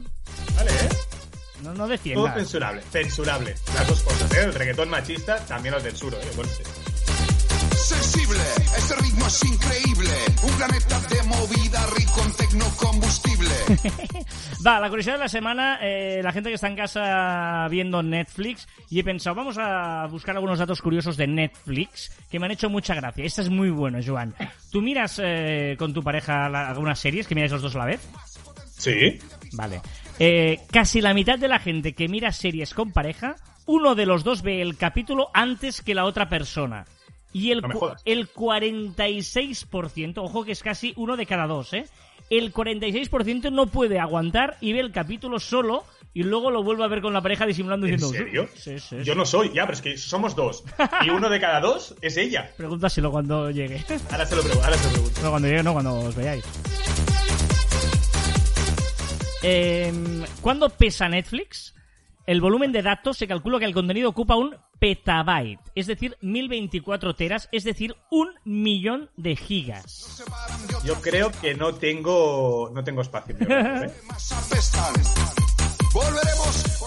Vale, ¿eh? No, no Todo defiendas. censurable. Censurable. Las dos cosas, ¿eh? El reggaetón machista también lo censuro, ¿eh? Conste. sensible, este ritmo es increíble. Un planeta de movida rico en tecnocombustible. Va, la curiosidad de la semana, eh, la gente que está en casa viendo Netflix, y he pensado, vamos a buscar algunos datos curiosos de Netflix que me han hecho mucha gracia. Esta es muy bueno, Joan. ¿Tú miras eh, con tu pareja la- algunas series que miráis los dos a la vez? Sí. Vale. Eh, casi la mitad de la gente que mira series con pareja, uno de los dos ve el capítulo antes que la otra persona. Y el, No el 46%, ojo que es casi uno de cada dos, ¿eh? El 46% no puede aguantar y ve el capítulo solo y luego lo vuelve a ver con la pareja disimulando ¿En diciendo... serio? Sí, sí, Yo sí. no soy, ya, pero es que somos dos. Y uno de cada dos es ella. Pregúntaselo cuando llegue. Ahora se lo pregunto. Ahora se lo pregunto. No, cuando llegue, no, cuando os veáis. Eh, ¿Cuándo pesa Netflix? El volumen de datos se calcula que el contenido ocupa un petabyte, es decir, 1024 teras, es decir, un millón de gigas. Yo creo que no tengo, no tengo espacio. ¿eh?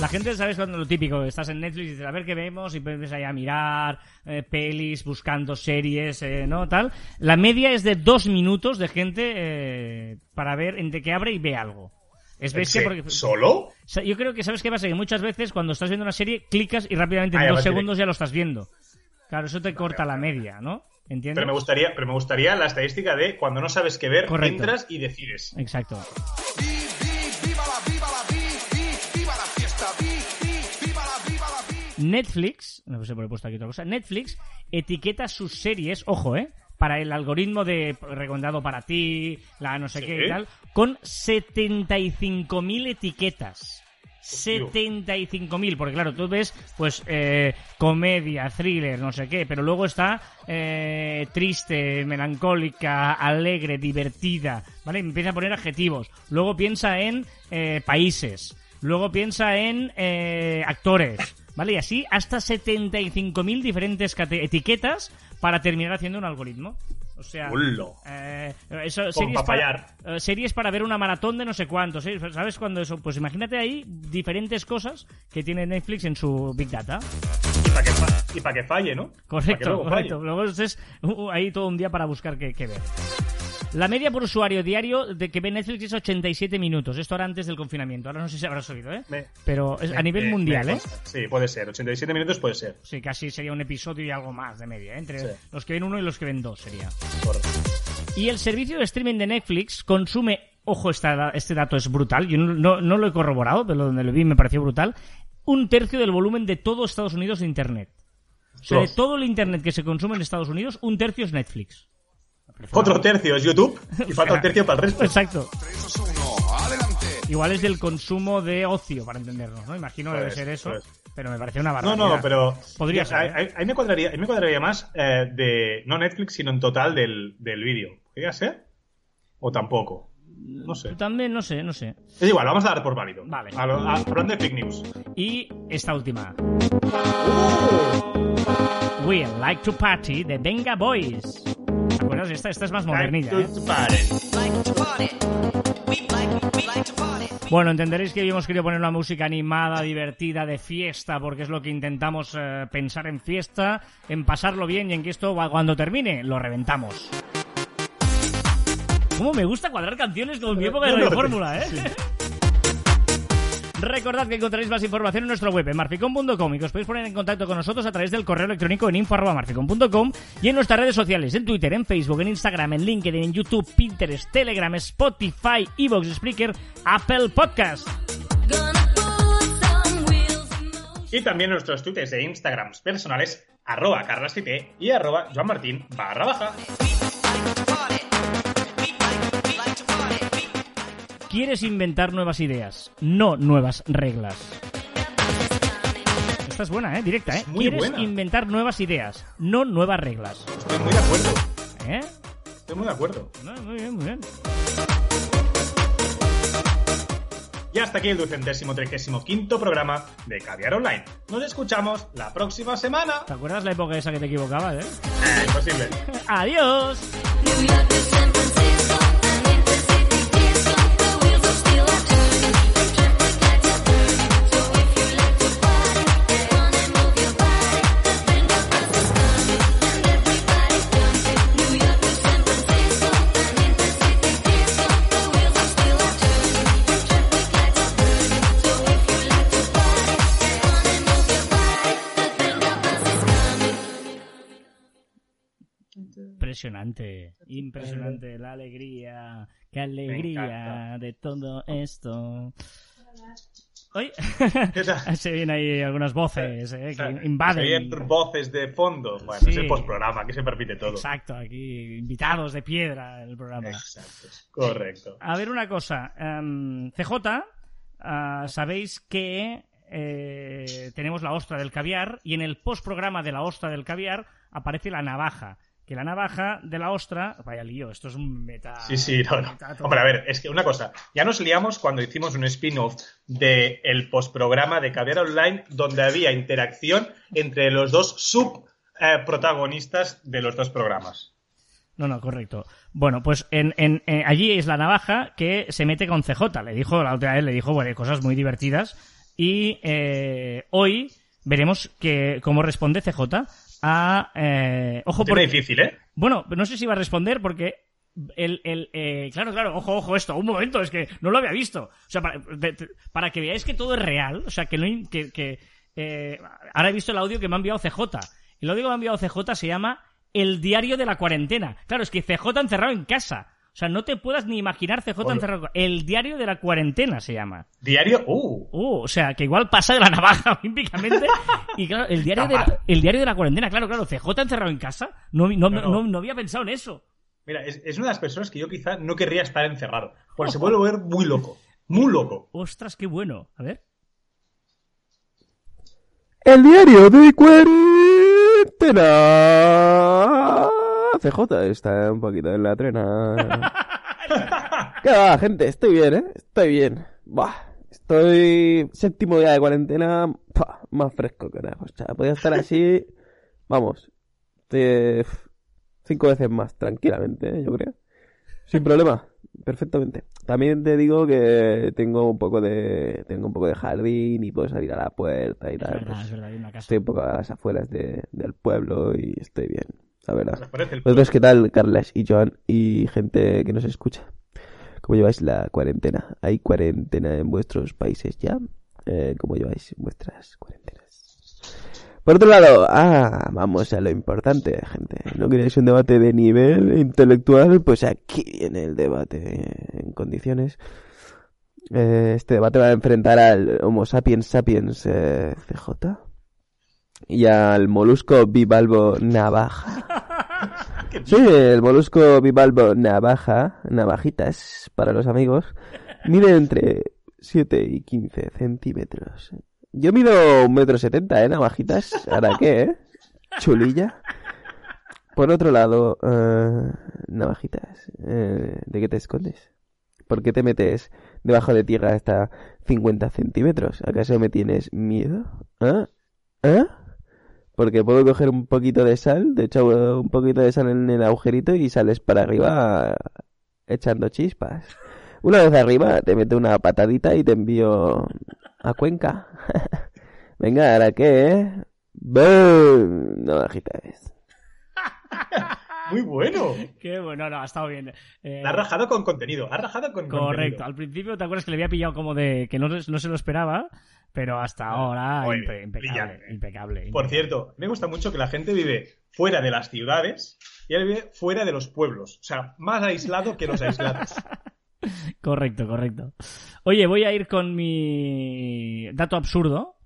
La gente, ¿sabes cuando lo típico? Estás en Netflix y dices, a ver qué vemos, y empiezas ahí a mirar eh, pelis, buscando series, eh, ¿no? Tal. La media es de dos minutos de gente eh, para ver entre que abre y ve algo. Es bestia Sí. porque... ¿Solo? Yo creo que sabes qué pasa, que muchas veces cuando estás viendo una serie clicas y rápidamente en Ah, dos segundos ya lo estás viendo. Claro, eso te corta la media, ¿no? ¿Entiendes? Pero me gustaría, pero me gustaría la estadística de cuando no sabes qué ver, Correcto. entras y decides. Exacto. Netflix, no sé por qué he puesto aquí otra cosa, Netflix etiqueta sus series, ojo, ¿eh? Para el algoritmo de recomendado para ti, la no sé Sí. qué y tal, con 75.000 etiquetas. Hostia. 75.000, porque claro, tú ves, pues, eh, comedia, thriller, no sé qué, pero luego está eh, triste, melancólica, alegre, divertida, ¿vale? Empieza a poner adjetivos. Luego piensa en eh, países. Luego piensa en eh, actores, ¿vale? Y así hasta 75.000 diferentes etiquetas para terminar haciendo un algoritmo. O sea, eh, eso, series, para, eh, series para ver una maratón de no sé cuántos, ¿eh? ¿sabes cuándo eso? Pues imagínate ahí diferentes cosas que tiene Netflix en su Big Data. Y para que, fa- y pa' que falle, ¿no? Que Correcto, luego correcto. falle. Luego es uh, ahí todo un día para buscar qué, qué ver. La media por usuario diario de que ve Netflix es 87 minutos. Esto era antes del confinamiento. Ahora no sé si habrás oído, ¿eh? Me- Pero es a nivel me- mundial, ¿eh? Sí, puede ser. 87 minutos puede ser. Sí, casi sería un episodio y algo más de media. ¿eh? Entre Sí. los que ven uno y los que ven dos sería. Correcto. Y el servicio de streaming de Netflix consume ojo, esta- este dato es brutal, yo no, no- no lo he corroborado, pero donde lo vi me pareció brutal, un tercio del volumen de todo Estados Unidos de Internet. O sea, de todo el Internet que se consume en Estados Unidos, un tercio es Netflix. Otro tercio es YouTube y falta un tercio para el resto. Exacto. 3, 2, 1, adelante. Igual es del consumo de ocio, para entendernos, ¿no? Imagino que debe ser eso, pues. pero me parece una No, barbaridad. no, pero. Podría ser, ¿eh? Ahí, ahí me cuadraría, ahí me cuadraría más eh, de. No Netflix, sino en total del, del vídeo. ¿Podría ser? ¿O tampoco? No sé. También, no sé, no sé. Es igual, vamos a dar por válido. Vale. A lo- a- hablando de fake news. Y esta última. We like to party de Venga Boys. ¿Te acuerdas? Esta, esta es más modernilla, ¿eh? Bueno, entenderéis que hoy hemos querido poner una música animada, divertida, de fiesta, porque es lo que intentamos eh, pensar en fiesta, en pasarlo bien y en que esto cuando termine lo reventamos. ¿Cómo me gusta cuadrar canciones con mi época de Radio Fórmula, eh? Recordad que encontraréis más información en nuestra web en marficom.com y que os podéis poner en contacto con nosotros a través del correo electrónico en info.marficom.com y en nuestras redes sociales, en Twitter, en Facebook, en Instagram, en LinkedIn, en YouTube, Pinterest, Telegram, Spotify, Evox, Spreaker, Apple Podcast. Y también nuestros tweets de Instagrams personales, arroba y arroba joanmartin barra baja. ¿Quieres inventar nuevas ideas? No nuevas reglas. Esta es buena, ¿eh? Directa, ¿eh? Es muy ¿Quieres buena. inventar nuevas ideas? No nuevas reglas. Estoy muy de acuerdo. ¿Eh? Estoy muy de acuerdo. No, muy bien, muy bien. Y hasta aquí el ducentésimo trigésimo quinto programa de Caviar Online. Nos escuchamos la próxima semana. ¿Te acuerdas la época esa que te equivocabas, eh? Eh, imposible. ¡Adiós! Impresionante, impresionante la alegría, qué alegría de todo esto. Hoy se vienen ahí algunas voces eh, que invaden. se oyen voces de fondo. Bueno, Sí. es el postprograma, aquí se permite todo. Exacto, aquí invitados de piedra en el programa. Exacto. Correcto. A ver una cosa, em, CJ, ah, sabéis que eh, tenemos la ostra del caviar y en el postprograma de la ostra del caviar aparece la navaja. Que la navaja de la ostra, vaya lío, esto es un meta. Sí, sí, no, no. Hombre, a ver, es que una cosa, ya nos liamos cuando hicimos un spin-off del el postprograma de Caviar Online donde había interacción entre los dos sub eh, protagonistas de los dos programas. No, no, correcto. Bueno, pues en, en- eh, allí es la navaja que se mete con CJ. Le dijo, la otra vez le dijo, bueno, cosas muy divertidas. Y eh, hoy veremos que, cómo responde CJ a... eh, ojo, porque... difícil, ¿eh? Bueno, no sé si va a responder porque el, el, eh, claro, claro, ojo, ojo esto, un momento, es que no lo había visto. O sea, para, de- para que veáis que todo es real, o sea, que no, que, que eh, ahora he visto el audio que me ha enviado CJ. El audio que me ha enviado CJ se llama El diario de la cuarentena. Claro, es que CJ encerrado en casa. O sea, no te puedas ni imaginar CJ Hola. encerrado. El diario de la cuarentena se llama. Diario, uh, Uh, o sea, que igual pasa de la navaja olímpicamente. Y claro, el diario, de la, el diario de la cuarentena, claro, claro, CJ encerrado en casa. No, no, no, No, no. no- no había pensado en eso. mira, es, es una de las personas que yo quizá no querría estar encerrado, porque se puede volver muy loco, muy loco. Ostras, qué bueno. A ver. El diario de cuarentena. CJ está un poquito en la trena. ¿Qué va, gente? Estoy bien, ¿eh? Estoy bien. Bah, estoy séptimo día de cuarentena. Pah, más fresco, carajo. O sea, podía estar así. Vamos. de- cinco veces más, tranquilamente, ¿eh? yo creo. Sin problema. Perfectamente. También te digo que tengo un poco de tengo un poco de jardín y puedo salir a la puerta y Es tal. verdad, pues, es verdad. Estoy un poco a las afueras de- del pueblo y estoy bien, la verdad. ¿Os parece el ¿Vosotros qué tal, Carlas y Joan y gente que nos escucha? ¿Cómo lleváis la cuarentena? ¿Hay cuarentena en vuestros países ya? Eh, ¿Cómo lleváis vuestras cuarentenas? Por otro lado, ah, vamos a lo importante, gente. ¿No queréis un debate de nivel intelectual? Pues aquí viene el debate. en condiciones. Eh, este debate va a enfrentar al Homo sapiens sapiens eh, CJ y al molusco bivalvo navaja. Sí, el molusco bivalvo navaja, navajitas para los amigos, mide entre 7 y 15 centímetros. Yo mido un metro setenta, ¿eh, navajitas? ¿Ahora qué, eh? Chulilla. Por otro lado, eh, navajitas, eh, ¿de qué te escondes? ¿Por qué te metes debajo de tierra hasta 50 centímetros? ¿Acaso me tienes miedo? ¿Ah? ¿Ah? Porque puedo coger un poquito de sal, te echo un poquito de sal en el agujerito y sales para arriba echando chispas. Una vez arriba te meto una patadita y te envío a Cuenca. Venga, ¿ahora qué, eh? ¡Bum! Navajitas. Muy bueno. Qué bueno, no, ha estado bien. Eh, La ha rajado con contenido. Ha rajado con correcto. contenido. Al principio te acuerdas que le había pillado como de que no, no se lo esperaba, pero hasta ahora Muy impe- bien, impecable. Por cierto, me gusta mucho que la gente vive fuera de las ciudades y él vive fuera de los pueblos. O sea, más aislado que los aislados. Correcto, correcto. Oye, voy a ir con mi dato absurdo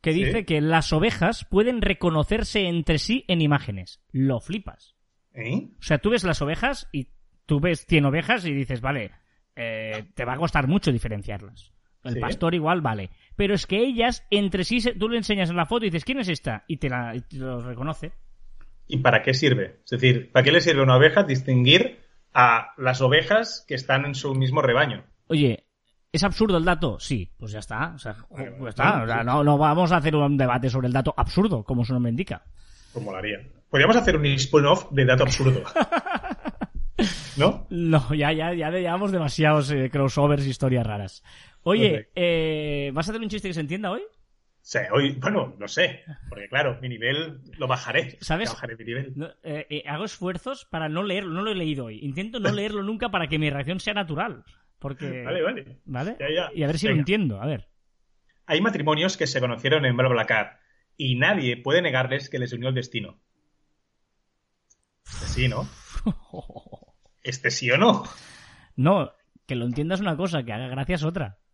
que ¿Sí? dice que las ovejas pueden reconocerse entre sí en imágenes. Lo flipas. ¿Eh? O sea, tú ves las ovejas y tú ves 100 ovejas y dices, vale, eh, te va a costar mucho diferenciarlas. El Sí. pastor igual vale. Pero es que ellas, entre sí, se- tú le enseñas en la foto y dices, ¿quién es esta? Y te, la, y te lo reconoce. ¿Y para qué sirve? Es decir, ¿para qué le sirve a una oveja distinguir a las ovejas que están en su mismo rebaño? Oye, ¿es absurdo el dato? Sí, pues ya está. O sea, pues está. O no, no vamos a hacer un debate sobre el dato absurdo, como su nombre indica. Pues molaría. Podríamos hacer un spin-off de dato absurdo. ¿No? No, ya, ya, ya llevamos demasiados eh, crossovers y historias raras. Oye, eh, ¿vas a hacer un chiste que se entienda hoy? Sí, hoy, bueno, no sé. Porque claro, mi nivel lo bajaré. ¿Sabes? Bajaré mi nivel. No, eh, eh, hago esfuerzos para no leerlo, no lo he leído hoy. Intento no leerlo nunca para que mi reacción sea natural. Porque. Vale, vale. ¿Vale? Ya, ya. Y a ver si lo entiendo. A ver. Hay matrimonios que se conocieron en BlaBlaCar y nadie puede negarles que les unió el destino. Este sí, ¿no? ¿Este sí o no? No, que lo entiendas una cosa, que haga gracias otra.